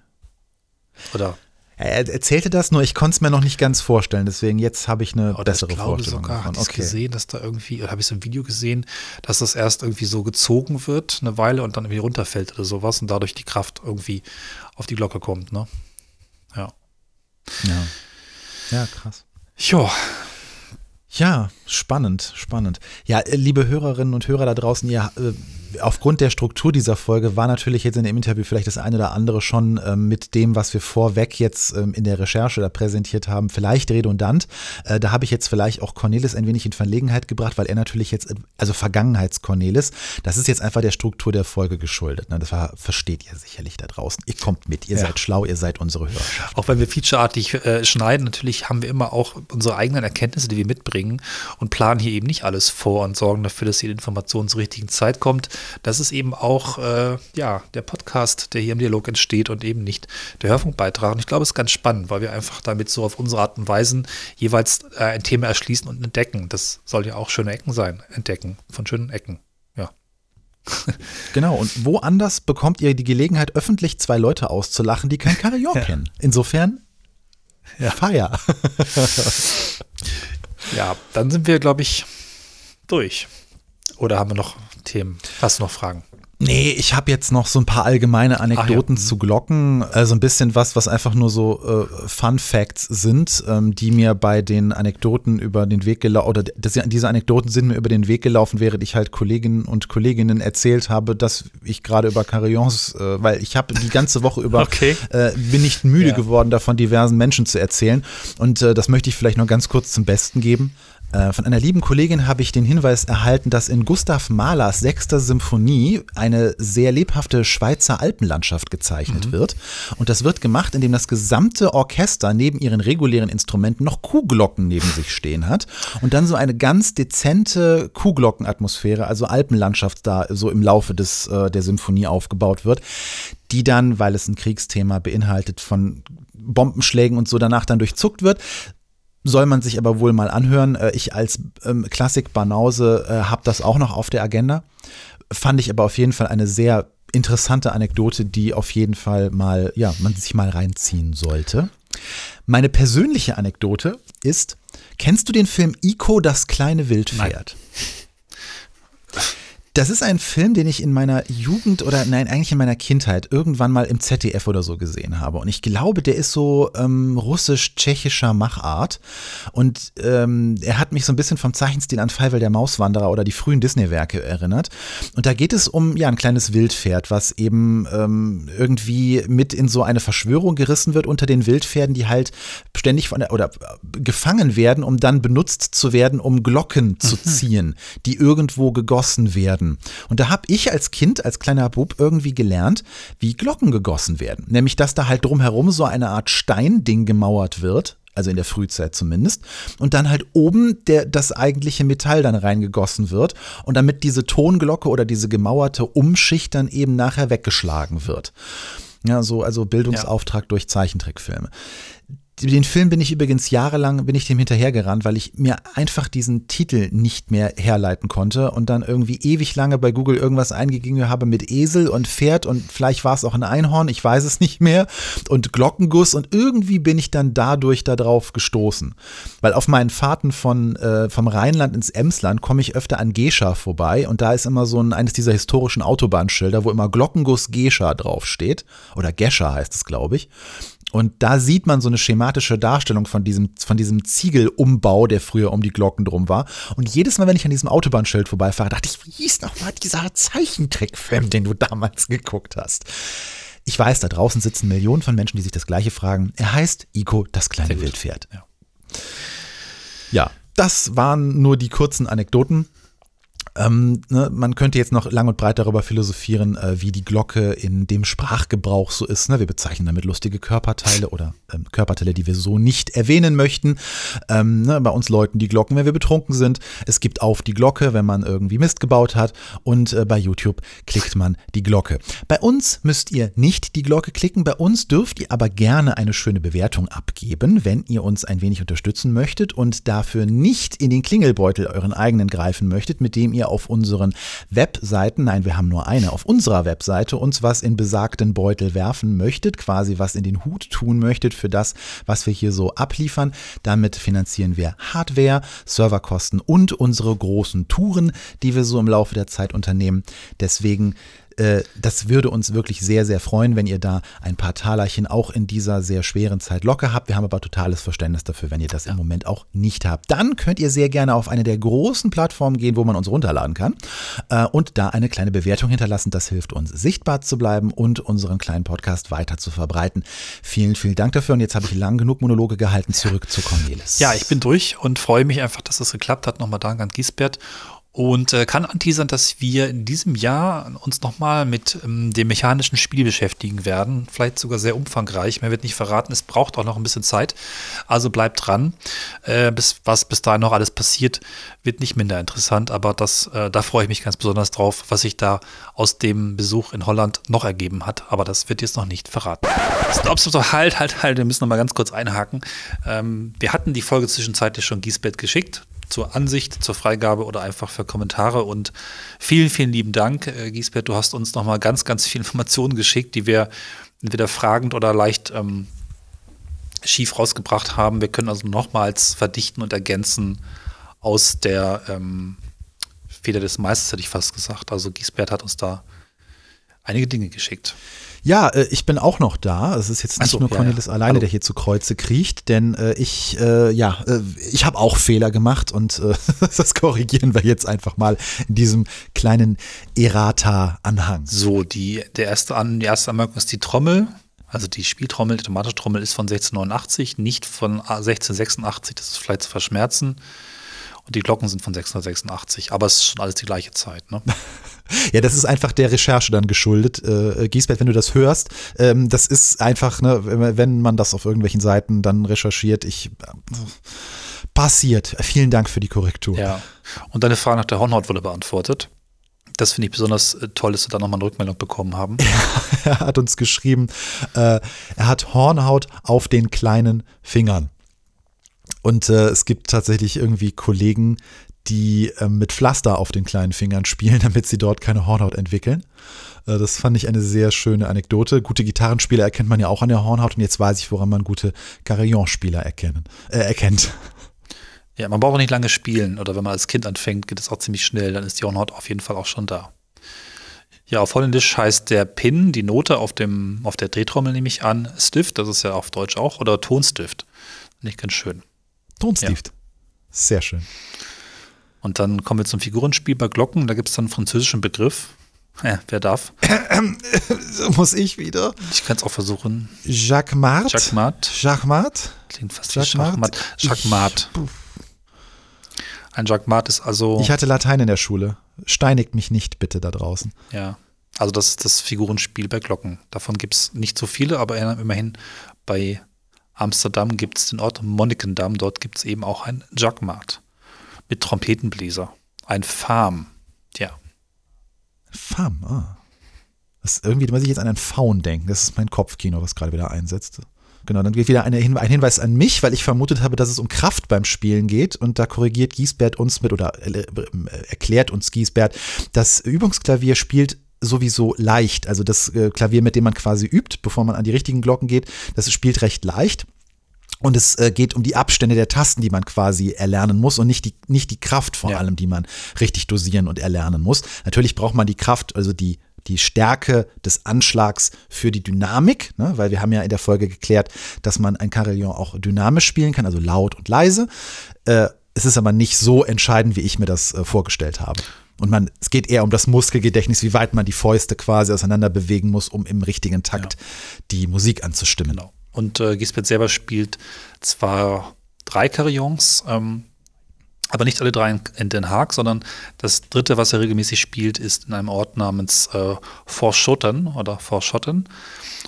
Oder? Er erzählte das, nur ich konnte es mir noch nicht ganz vorstellen. Deswegen jetzt habe ich eine Oder bessere ich glaube Vorstellung. Sogar, davon. Okay. gesehen, dass da irgendwie, oder habe ich so ein Video gesehen, dass das erst irgendwie so gezogen wird, eine Weile und dann irgendwie runterfällt oder sowas und dadurch die Kraft irgendwie auf die Glocke kommt, ne? Ja. Ja. Ja, krass. Jo, ja, Spannend, spannend. Ja, äh, liebe Hörerinnen und Hörer da draußen, ihr äh, aufgrund der Struktur dieser Folge war natürlich jetzt in dem Interview vielleicht das eine oder andere schon ähm, mit dem, was wir vorweg jetzt ähm, in der Recherche da präsentiert haben, vielleicht redundant. Äh, da habe ich jetzt vielleicht auch Cornelis ein wenig in Verlegenheit gebracht, weil er natürlich jetzt, also Vergangenheits-Cornelis, das ist jetzt einfach der Struktur der Folge geschuldet. Ne? Das war, versteht ihr sicherlich da draußen. Ihr kommt mit, ihr ja. seid schlau, ihr seid unsere Hörerschaft. Auch wenn wir featureartig äh, schneiden, natürlich haben wir immer auch unsere eigenen Erkenntnisse, die wir mitbringen und planen hier eben nicht alles vor und sorgen dafür, dass die Information zur richtigen Zeit kommt das ist eben auch äh, ja, der Podcast, der hier im Dialog entsteht und eben nicht der Hörfunkbeitrag. Und ich glaube, es ist ganz spannend, weil wir einfach damit so auf unsere Art und Weise jeweils äh, ein Thema erschließen und entdecken. Das soll ja auch schöne Ecken sein, entdecken von schönen Ecken. Ja. genau, und woanders bekommt ihr die Gelegenheit, öffentlich zwei Leute auszulachen, die kein ja. kennen. Insofern, ja. Feier. ja, dann sind wir, glaube ich, durch. Oder haben wir noch Themen? Hast du noch Fragen? Nee, ich habe jetzt noch so ein paar allgemeine Anekdoten ja. zu Glocken. Also ein bisschen was, was einfach nur so äh, Fun Facts sind, ähm, die mir bei den Anekdoten über den Weg gelaufen, oder das, diese Anekdoten sind mir über den Weg gelaufen, während ich halt Kolleginnen und Kolleginnen erzählt habe, dass ich gerade über Carillons, äh, weil ich habe die ganze Woche über, okay. äh, bin nicht müde ja. geworden, davon diversen Menschen zu erzählen. Und äh, das möchte ich vielleicht noch ganz kurz zum Besten geben. Äh, von einer lieben Kollegin habe ich den Hinweis erhalten, dass in Gustav Mahlers sechster Symphonie eine sehr lebhafte Schweizer Alpenlandschaft gezeichnet mhm. wird. Und das wird gemacht, indem das gesamte Orchester neben ihren regulären Instrumenten noch Kuhglocken neben sich stehen hat. Und dann so eine ganz dezente Kuhglockenatmosphäre, also Alpenlandschaft da so im Laufe des, äh, der Symphonie aufgebaut wird, die dann, weil es ein Kriegsthema beinhaltet, von Bombenschlägen und so danach dann durchzuckt wird soll man sich aber wohl mal anhören. Äh, ich als ähm, Klassik-Banause äh, habe das auch noch auf der Agenda. Fand ich aber auf jeden Fall eine sehr interessante Anekdote, die auf jeden Fall mal, ja, man sich mal reinziehen sollte. Meine persönliche Anekdote ist, kennst du den Film Ico, das kleine Wildpferd? Nein. Das ist ein Film, den ich in meiner Jugend oder nein, eigentlich in meiner Kindheit irgendwann mal im ZDF oder so gesehen habe. Und ich glaube, der ist so ähm, russisch-tschechischer Machart. Und ähm, er hat mich so ein bisschen vom Zeichenstil an Feivel der Mauswanderer oder die frühen Disney-Werke erinnert. Und da geht es um ja ein kleines Wildpferd, was eben ähm, irgendwie mit in so eine Verschwörung gerissen wird unter den Wildpferden, die halt ständig von der, oder äh, gefangen werden, um dann benutzt zu werden, um Glocken zu mhm. ziehen, die irgendwo gegossen werden werden. Und da habe ich als Kind, als kleiner Bub irgendwie gelernt, wie Glocken gegossen werden. Nämlich, dass da halt drumherum so eine Art Steinding gemauert wird, also in der Frühzeit zumindest, und dann halt oben der, das eigentliche Metall dann reingegossen wird und damit diese Tonglocke oder diese gemauerte Umschicht dann eben nachher weggeschlagen wird. Ja, so, also Bildungsauftrag ja. durch Zeichentrickfilme den Film bin ich übrigens jahrelang, bin ich dem hinterhergerannt, weil ich mir einfach diesen Titel nicht mehr herleiten konnte und dann irgendwie ewig lange bei Google irgendwas eingegeben habe mit Esel und Pferd und vielleicht war es auch ein Einhorn, ich weiß es nicht mehr und Glockenguss und irgendwie bin ich dann dadurch darauf gestoßen. Weil auf meinen Fahrten von, äh, vom Rheinland ins Emsland komme ich öfter an Gescha vorbei und da ist immer so ein, eines dieser historischen Autobahnschilder, wo immer Glockenguss Gescha draufsteht oder Gescha heißt es, glaube ich. Und da sieht man so eine schematische Darstellung von diesem, von diesem Ziegelumbau, der früher um die Glocken drum war. Und jedes Mal, wenn ich an diesem Autobahnschild vorbeifahre, dachte ich, wie hieß nochmal dieser Zeichentrickfilm, den du damals geguckt hast? Ich weiß, da draußen sitzen Millionen von Menschen, die sich das Gleiche fragen. Er heißt Ico, das kleine Wildpferd. Ja. ja, das waren nur die kurzen Anekdoten. Ähm, ne, man könnte jetzt noch lang und breit darüber philosophieren, äh, wie die Glocke in dem Sprachgebrauch so ist. Ne? Wir bezeichnen damit lustige Körperteile oder ähm, Körperteile, die wir so nicht erwähnen möchten. Ähm, ne, bei uns läuten die Glocken, wenn wir betrunken sind. Es gibt auf die Glocke, wenn man irgendwie Mist gebaut hat. Und äh, bei YouTube klickt man die Glocke. Bei uns müsst ihr nicht die Glocke klicken. Bei uns dürft ihr aber gerne eine schöne Bewertung abgeben, wenn ihr uns ein wenig unterstützen möchtet und dafür nicht in den Klingelbeutel euren eigenen greifen möchtet, mit dem ihr auf unseren Webseiten, nein, wir haben nur eine, auf unserer Webseite uns was in besagten Beutel werfen möchtet, quasi was in den Hut tun möchtet für das, was wir hier so abliefern. Damit finanzieren wir Hardware, Serverkosten und unsere großen Touren, die wir so im Laufe der Zeit unternehmen. Deswegen äh, das würde uns wirklich sehr, sehr freuen, wenn ihr da ein paar Talerchen auch in dieser sehr schweren Zeit locker habt. Wir haben aber totales Verständnis dafür, wenn ihr das im Moment auch nicht habt. Dann könnt ihr sehr gerne auf eine der großen Plattformen gehen, wo man uns runterladen kann äh, und da eine kleine Bewertung hinterlassen. Das hilft uns, sichtbar zu bleiben und unseren kleinen Podcast weiter zu verbreiten. Vielen, vielen Dank dafür. Und jetzt habe ich lang genug Monologe gehalten. Zurück zu Cornelis. Ja, ich bin durch und freue mich einfach, dass das geklappt hat. Nochmal Dank an Giesbert und äh, kann anteasern, dass wir in diesem Jahr uns nochmal mit ähm, dem mechanischen Spiel beschäftigen werden. Vielleicht sogar sehr umfangreich. Mehr wird nicht verraten. Es braucht auch noch ein bisschen Zeit. Also bleibt dran. Äh, bis, was bis dahin noch alles passiert, wird nicht minder interessant. Aber das, äh, da freue ich mich ganz besonders drauf, was sich da aus dem Besuch in Holland noch ergeben hat. Aber das wird jetzt noch nicht verraten. Stopp, stopp, stopp. Halt, halt, halt. Wir müssen nochmal ganz kurz einhaken. Ähm, wir hatten die Folge zwischenzeitlich schon Giesbett geschickt zur Ansicht, zur Freigabe oder einfach für Kommentare. Und vielen, vielen lieben Dank, äh, Giesbert. Du hast uns nochmal ganz, ganz viele Informationen geschickt, die wir entweder fragend oder leicht ähm, schief rausgebracht haben. Wir können also nochmals verdichten und ergänzen aus der ähm, Feder des Meisters, hätte ich fast gesagt. Also Giesbert hat uns da einige Dinge geschickt. Ja, äh, ich bin auch noch da. Es ist jetzt nicht so, nur ja, Cornelis ja. alleine, Hallo. der hier zu Kreuze kriecht, denn äh, ich, äh, ja, äh, ich habe auch Fehler gemacht und äh, das korrigieren wir jetzt einfach mal in diesem kleinen Errata-Anhang. So, die, der erste An, die erste Anmerkung ist die Trommel. Also die Spieltrommel, die automatische Trommel ist von 1689, nicht von 1686, das ist vielleicht zu verschmerzen. Und die Glocken sind von 686, aber es ist schon alles die gleiche Zeit. Ne? Ja, das ist einfach der Recherche dann geschuldet. Äh, Giesbert, wenn du das hörst, ähm, das ist einfach, ne, wenn- wenn man das auf irgendwelchen Seiten dann recherchiert, ich äh, passiert. Vielen Dank für die Korrektur. Ja. Und deine Frage nach der Hornhaut wurde beantwortet. Das finde ich besonders äh, toll, dass wir da nochmal eine Rückmeldung bekommen haben. Er hat uns geschrieben, äh, er hat Hornhaut auf den kleinen Fingern. Und äh, es gibt tatsächlich irgendwie Kollegen, die äh, mit Pflaster auf den kleinen Fingern spielen, damit sie dort keine Hornhaut entwickeln. Äh, das fand ich eine sehr schöne Anekdote. Gute Gitarrenspieler erkennt man ja auch an der Hornhaut und jetzt weiß ich, woran man gute Carillon-Spieler erkennen, äh, erkennt. Ja, man braucht auch nicht lange spielen oder wenn man als Kind anfängt, geht es auch ziemlich schnell, dann ist die Hornhaut auf jeden Fall auch schon da. Ja, auf Holländisch heißt der Pin, die Note auf, dem, auf der Drehtrommel nehme ich an, Stift, das ist ja auf Deutsch auch, oder Tonstift. Nicht ganz schön. Tonstift. Sehr schön. Und dann kommen wir zum Figurenspiel bei Glocken, da gibt es dann einen französischen Begriff. Ja, wer darf? Muss ich wieder? Ich kann es auch versuchen. Jacques Mart. Jacquemat. Jacquemat? Klingt fast Jacques wie Schachmatt. Mart? Ein Jacquemat ist also, Ich hatte Latein in der Schule. Steinigt mich nicht bitte da draußen. ja, also das ist das Figurenspiel bei Glocken. Davon gibt es nicht so viele, aber immerhin bei Amsterdam gibt es den Ort Monnikendam. Dort gibt es eben auch ein Jacquemat mit Trompetenbläser. Ein Farm. Ja, Fam, ah. Das irgendwie muss ich jetzt an einen Faun denken. Das ist mein Kopfkino, was gerade wieder einsetzt. Genau, dann geht wieder eine ein Hinweis an mich, weil ich vermutet habe, dass es um Kraft beim Spielen geht. Und da korrigiert Giesbert uns mit oder äh, äh, erklärt uns Giesbert, das Übungsklavier spielt sowieso leicht. Also das äh, Klavier, mit dem man quasi übt, bevor man an die richtigen Glocken geht, das spielt recht leicht. Und es äh, geht um die Abstände der Tasten, die man quasi erlernen muss und nicht die, nicht die Kraft vor Ja. allem, die man richtig dosieren und erlernen muss. Natürlich braucht man die Kraft, also die, die Stärke des Anschlags für die Dynamik, ne? weil wir haben ja in der Folge geklärt, dass man ein Carillon auch dynamisch spielen kann, also laut und leise. Äh, es ist aber nicht so entscheidend, wie ich mir das äh, vorgestellt habe. Und man, es geht eher um das Muskelgedächtnis, wie weit man die Fäuste quasi auseinander bewegen muss, um im richtigen Takt die Musik anzustimmen. genau. Und äh, Gisbert selber spielt zwar drei Carillons, ähm, aber nicht alle drei in, in Den Haag, sondern das dritte, was er regelmäßig spielt, ist in einem Ort namens äh, Forschotten oder Forschotten.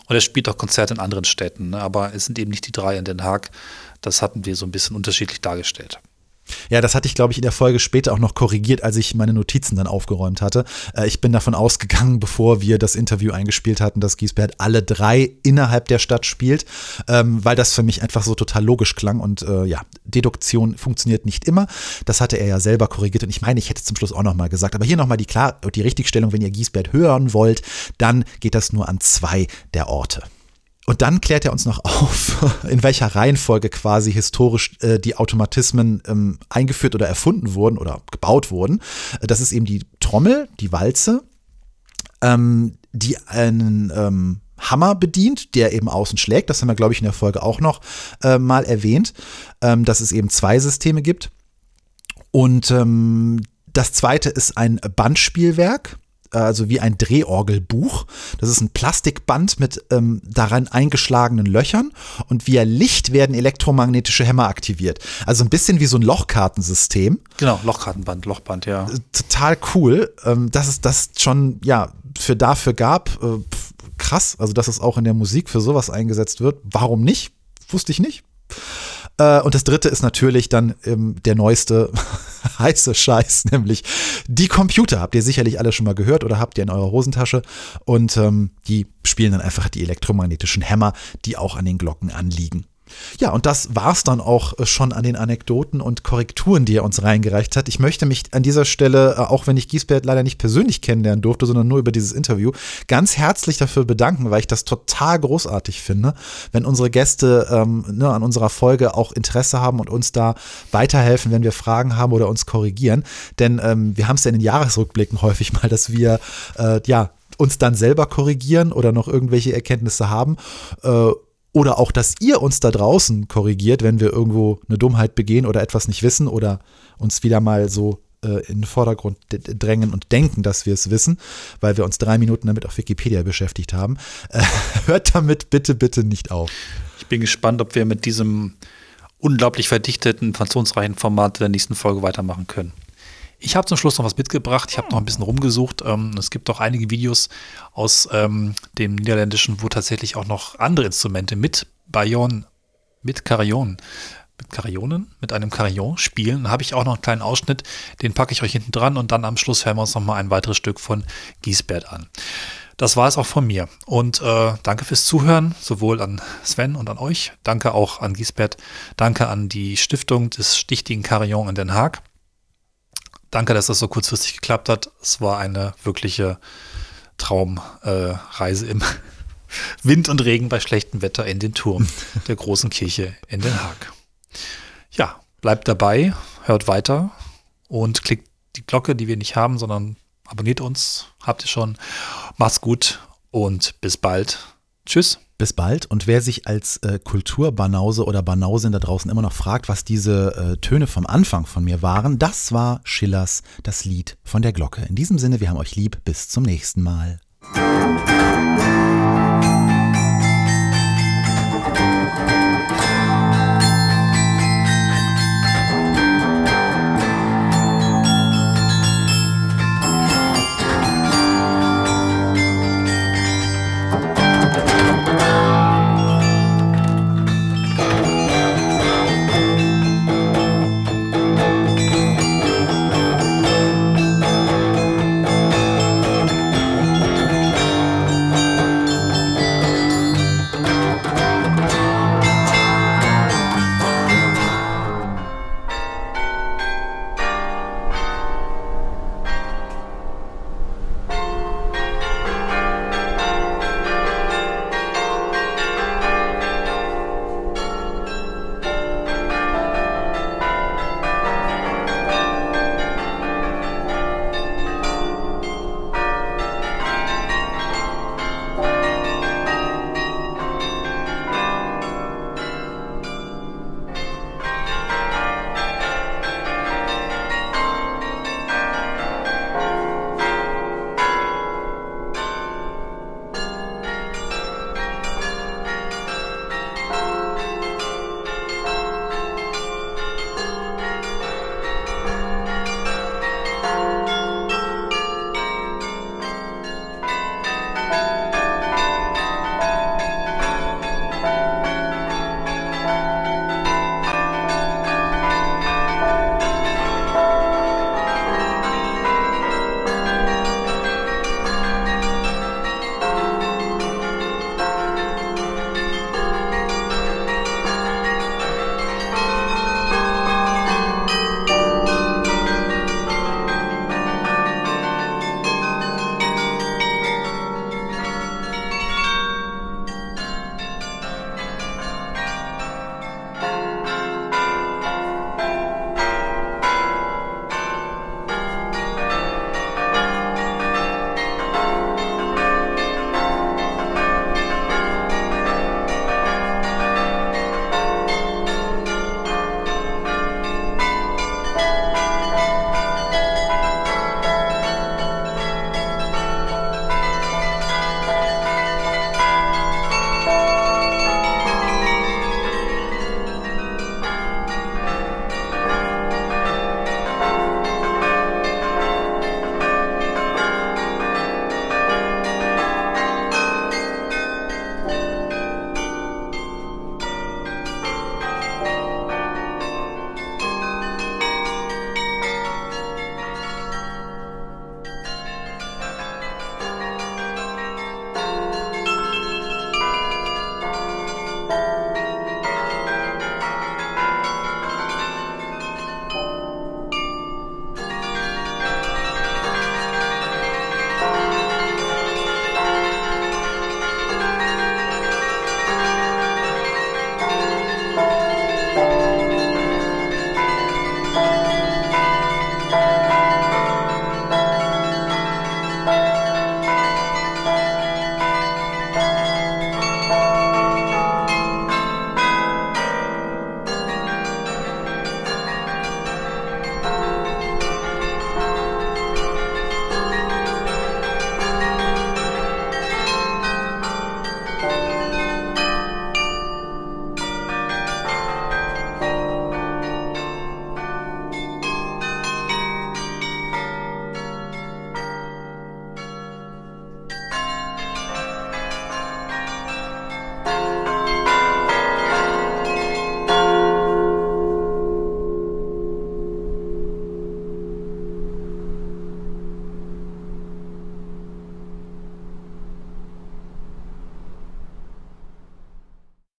Und er spielt auch Konzerte in anderen Städten, ne? aber es sind eben nicht die drei in Den Haag. Das hatten wir so ein bisschen unterschiedlich dargestellt. Ja, das hatte ich, glaube ich, in der Folge später auch noch korrigiert, als ich meine Notizen dann aufgeräumt hatte. Äh, ich bin davon ausgegangen, bevor wir das Interview eingespielt hatten, dass Giesbert alle drei innerhalb der Stadt spielt, ähm, weil das für mich einfach so total logisch klang. Und äh, ja, Deduktion funktioniert nicht immer. Das hatte er ja selber korrigiert. Und ich meine, ich hätte zum Schluss auch noch mal gesagt. Aber hier noch mal die, klar, die Richtigstellung, wenn ihr Giesbert hören wollt, dann geht das nur an zwei der Orte. Und dann klärt er uns noch auf, in welcher Reihenfolge quasi historisch äh, die Automatismen ähm, eingeführt oder erfunden wurden oder gebaut wurden. Äh, Das ist eben die Trommel, die Walze, ähm, die einen ähm, Hammer bedient, der eben außen schlägt. Das haben wir, glaube ich, in der Folge auch noch äh, mal erwähnt, dass es eben zwei Systeme gibt. Und das zweite ist ein Bandspielwerk also wie ein Drehorgelbuch. Das ist ein Plastikband mit ähm, daran eingeschlagenen Löchern und via Licht werden elektromagnetische Hämmer aktiviert. Also ein bisschen wie so ein Lochkartensystem. Genau, Lochkartenband, Lochband, ja. Äh, total cool, ähm, dass es das schon, ja, für dafür gab. Äh, krass, also dass es auch in der Musik für sowas eingesetzt wird. Warum nicht? Wusste ich nicht. Äh, und das dritte ist natürlich dann ähm, der neueste heiße Scheiß, nämlich die Computer. Habt ihr sicherlich alle schon mal gehört oder habt ihr in eurer Hosentasche. Und ähm, die spielen dann einfach die elektromagnetischen Hämmer, die auch an den Glocken anliegen. Ja, und das war's dann auch äh, schon an den Anekdoten und Korrekturen, die er uns reingereicht hat. Ich möchte mich an dieser Stelle, äh, auch wenn ich Giesbert leider nicht persönlich kennenlernen durfte, sondern nur über dieses Interview, ganz herzlich dafür bedanken, weil ich das total großartig finde, wenn unsere Gäste ähm, ne, an unserer Folge auch Interesse haben und uns da weiterhelfen, wenn wir Fragen haben oder uns korrigieren. Denn ähm, wir haben es ja in den Jahresrückblicken häufig mal, dass wir äh, ja uns dann selber korrigieren oder noch irgendwelche Erkenntnisse haben. Äh, oder auch, dass ihr uns da draußen korrigiert, wenn wir irgendwo eine Dummheit begehen oder etwas nicht wissen oder uns wieder mal so äh, in den Vordergrund drängen und denken, dass wir es wissen, weil wir uns drei Minuten damit auf Wikipedia beschäftigt haben. Äh, hört damit bitte, bitte nicht auf. Ich bin gespannt, ob wir mit diesem unglaublich verdichteten, informationsreichen Format der nächsten Folge weitermachen können. Ich habe zum Schluss noch was mitgebracht. Ich habe noch ein bisschen rumgesucht. Ähm, es gibt auch einige Videos aus ähm, dem Niederländischen, wo tatsächlich auch noch andere Instrumente mit Bayon, mit Carillon, mit Carillionen, mit einem Carillon spielen. Da habe ich auch noch einen kleinen Ausschnitt. Den packe ich euch hinten dran und dann am Schluss hören wir uns noch mal ein weiteres Stück von Giesbert an. Das war es auch von mir. Und äh, danke fürs Zuhören, sowohl an Sven und an euch. Danke auch an Giesbert. Danke an die Stiftung des Stichtigen Carillon in Den Haag. Danke, dass das so kurzfristig geklappt hat. Es war eine wirkliche Traumreise äh, im Wind und Regen bei schlechtem Wetter in den Turm der großen Kirche in Den Haag. Ja, bleibt dabei, hört weiter und klickt die Glocke, die wir nicht haben, sondern abonniert uns. Habt ihr schon. Macht's gut und bis bald. Tschüss. Bis bald. Und wer sich als äh, Kulturbanause oder Banausin da draußen immer noch fragt, was diese äh, Töne vom Anfang von mir waren, das war Schillers Das Lied von der Glocke. In diesem Sinne, wir haben euch lieb. Bis zum nächsten Mal.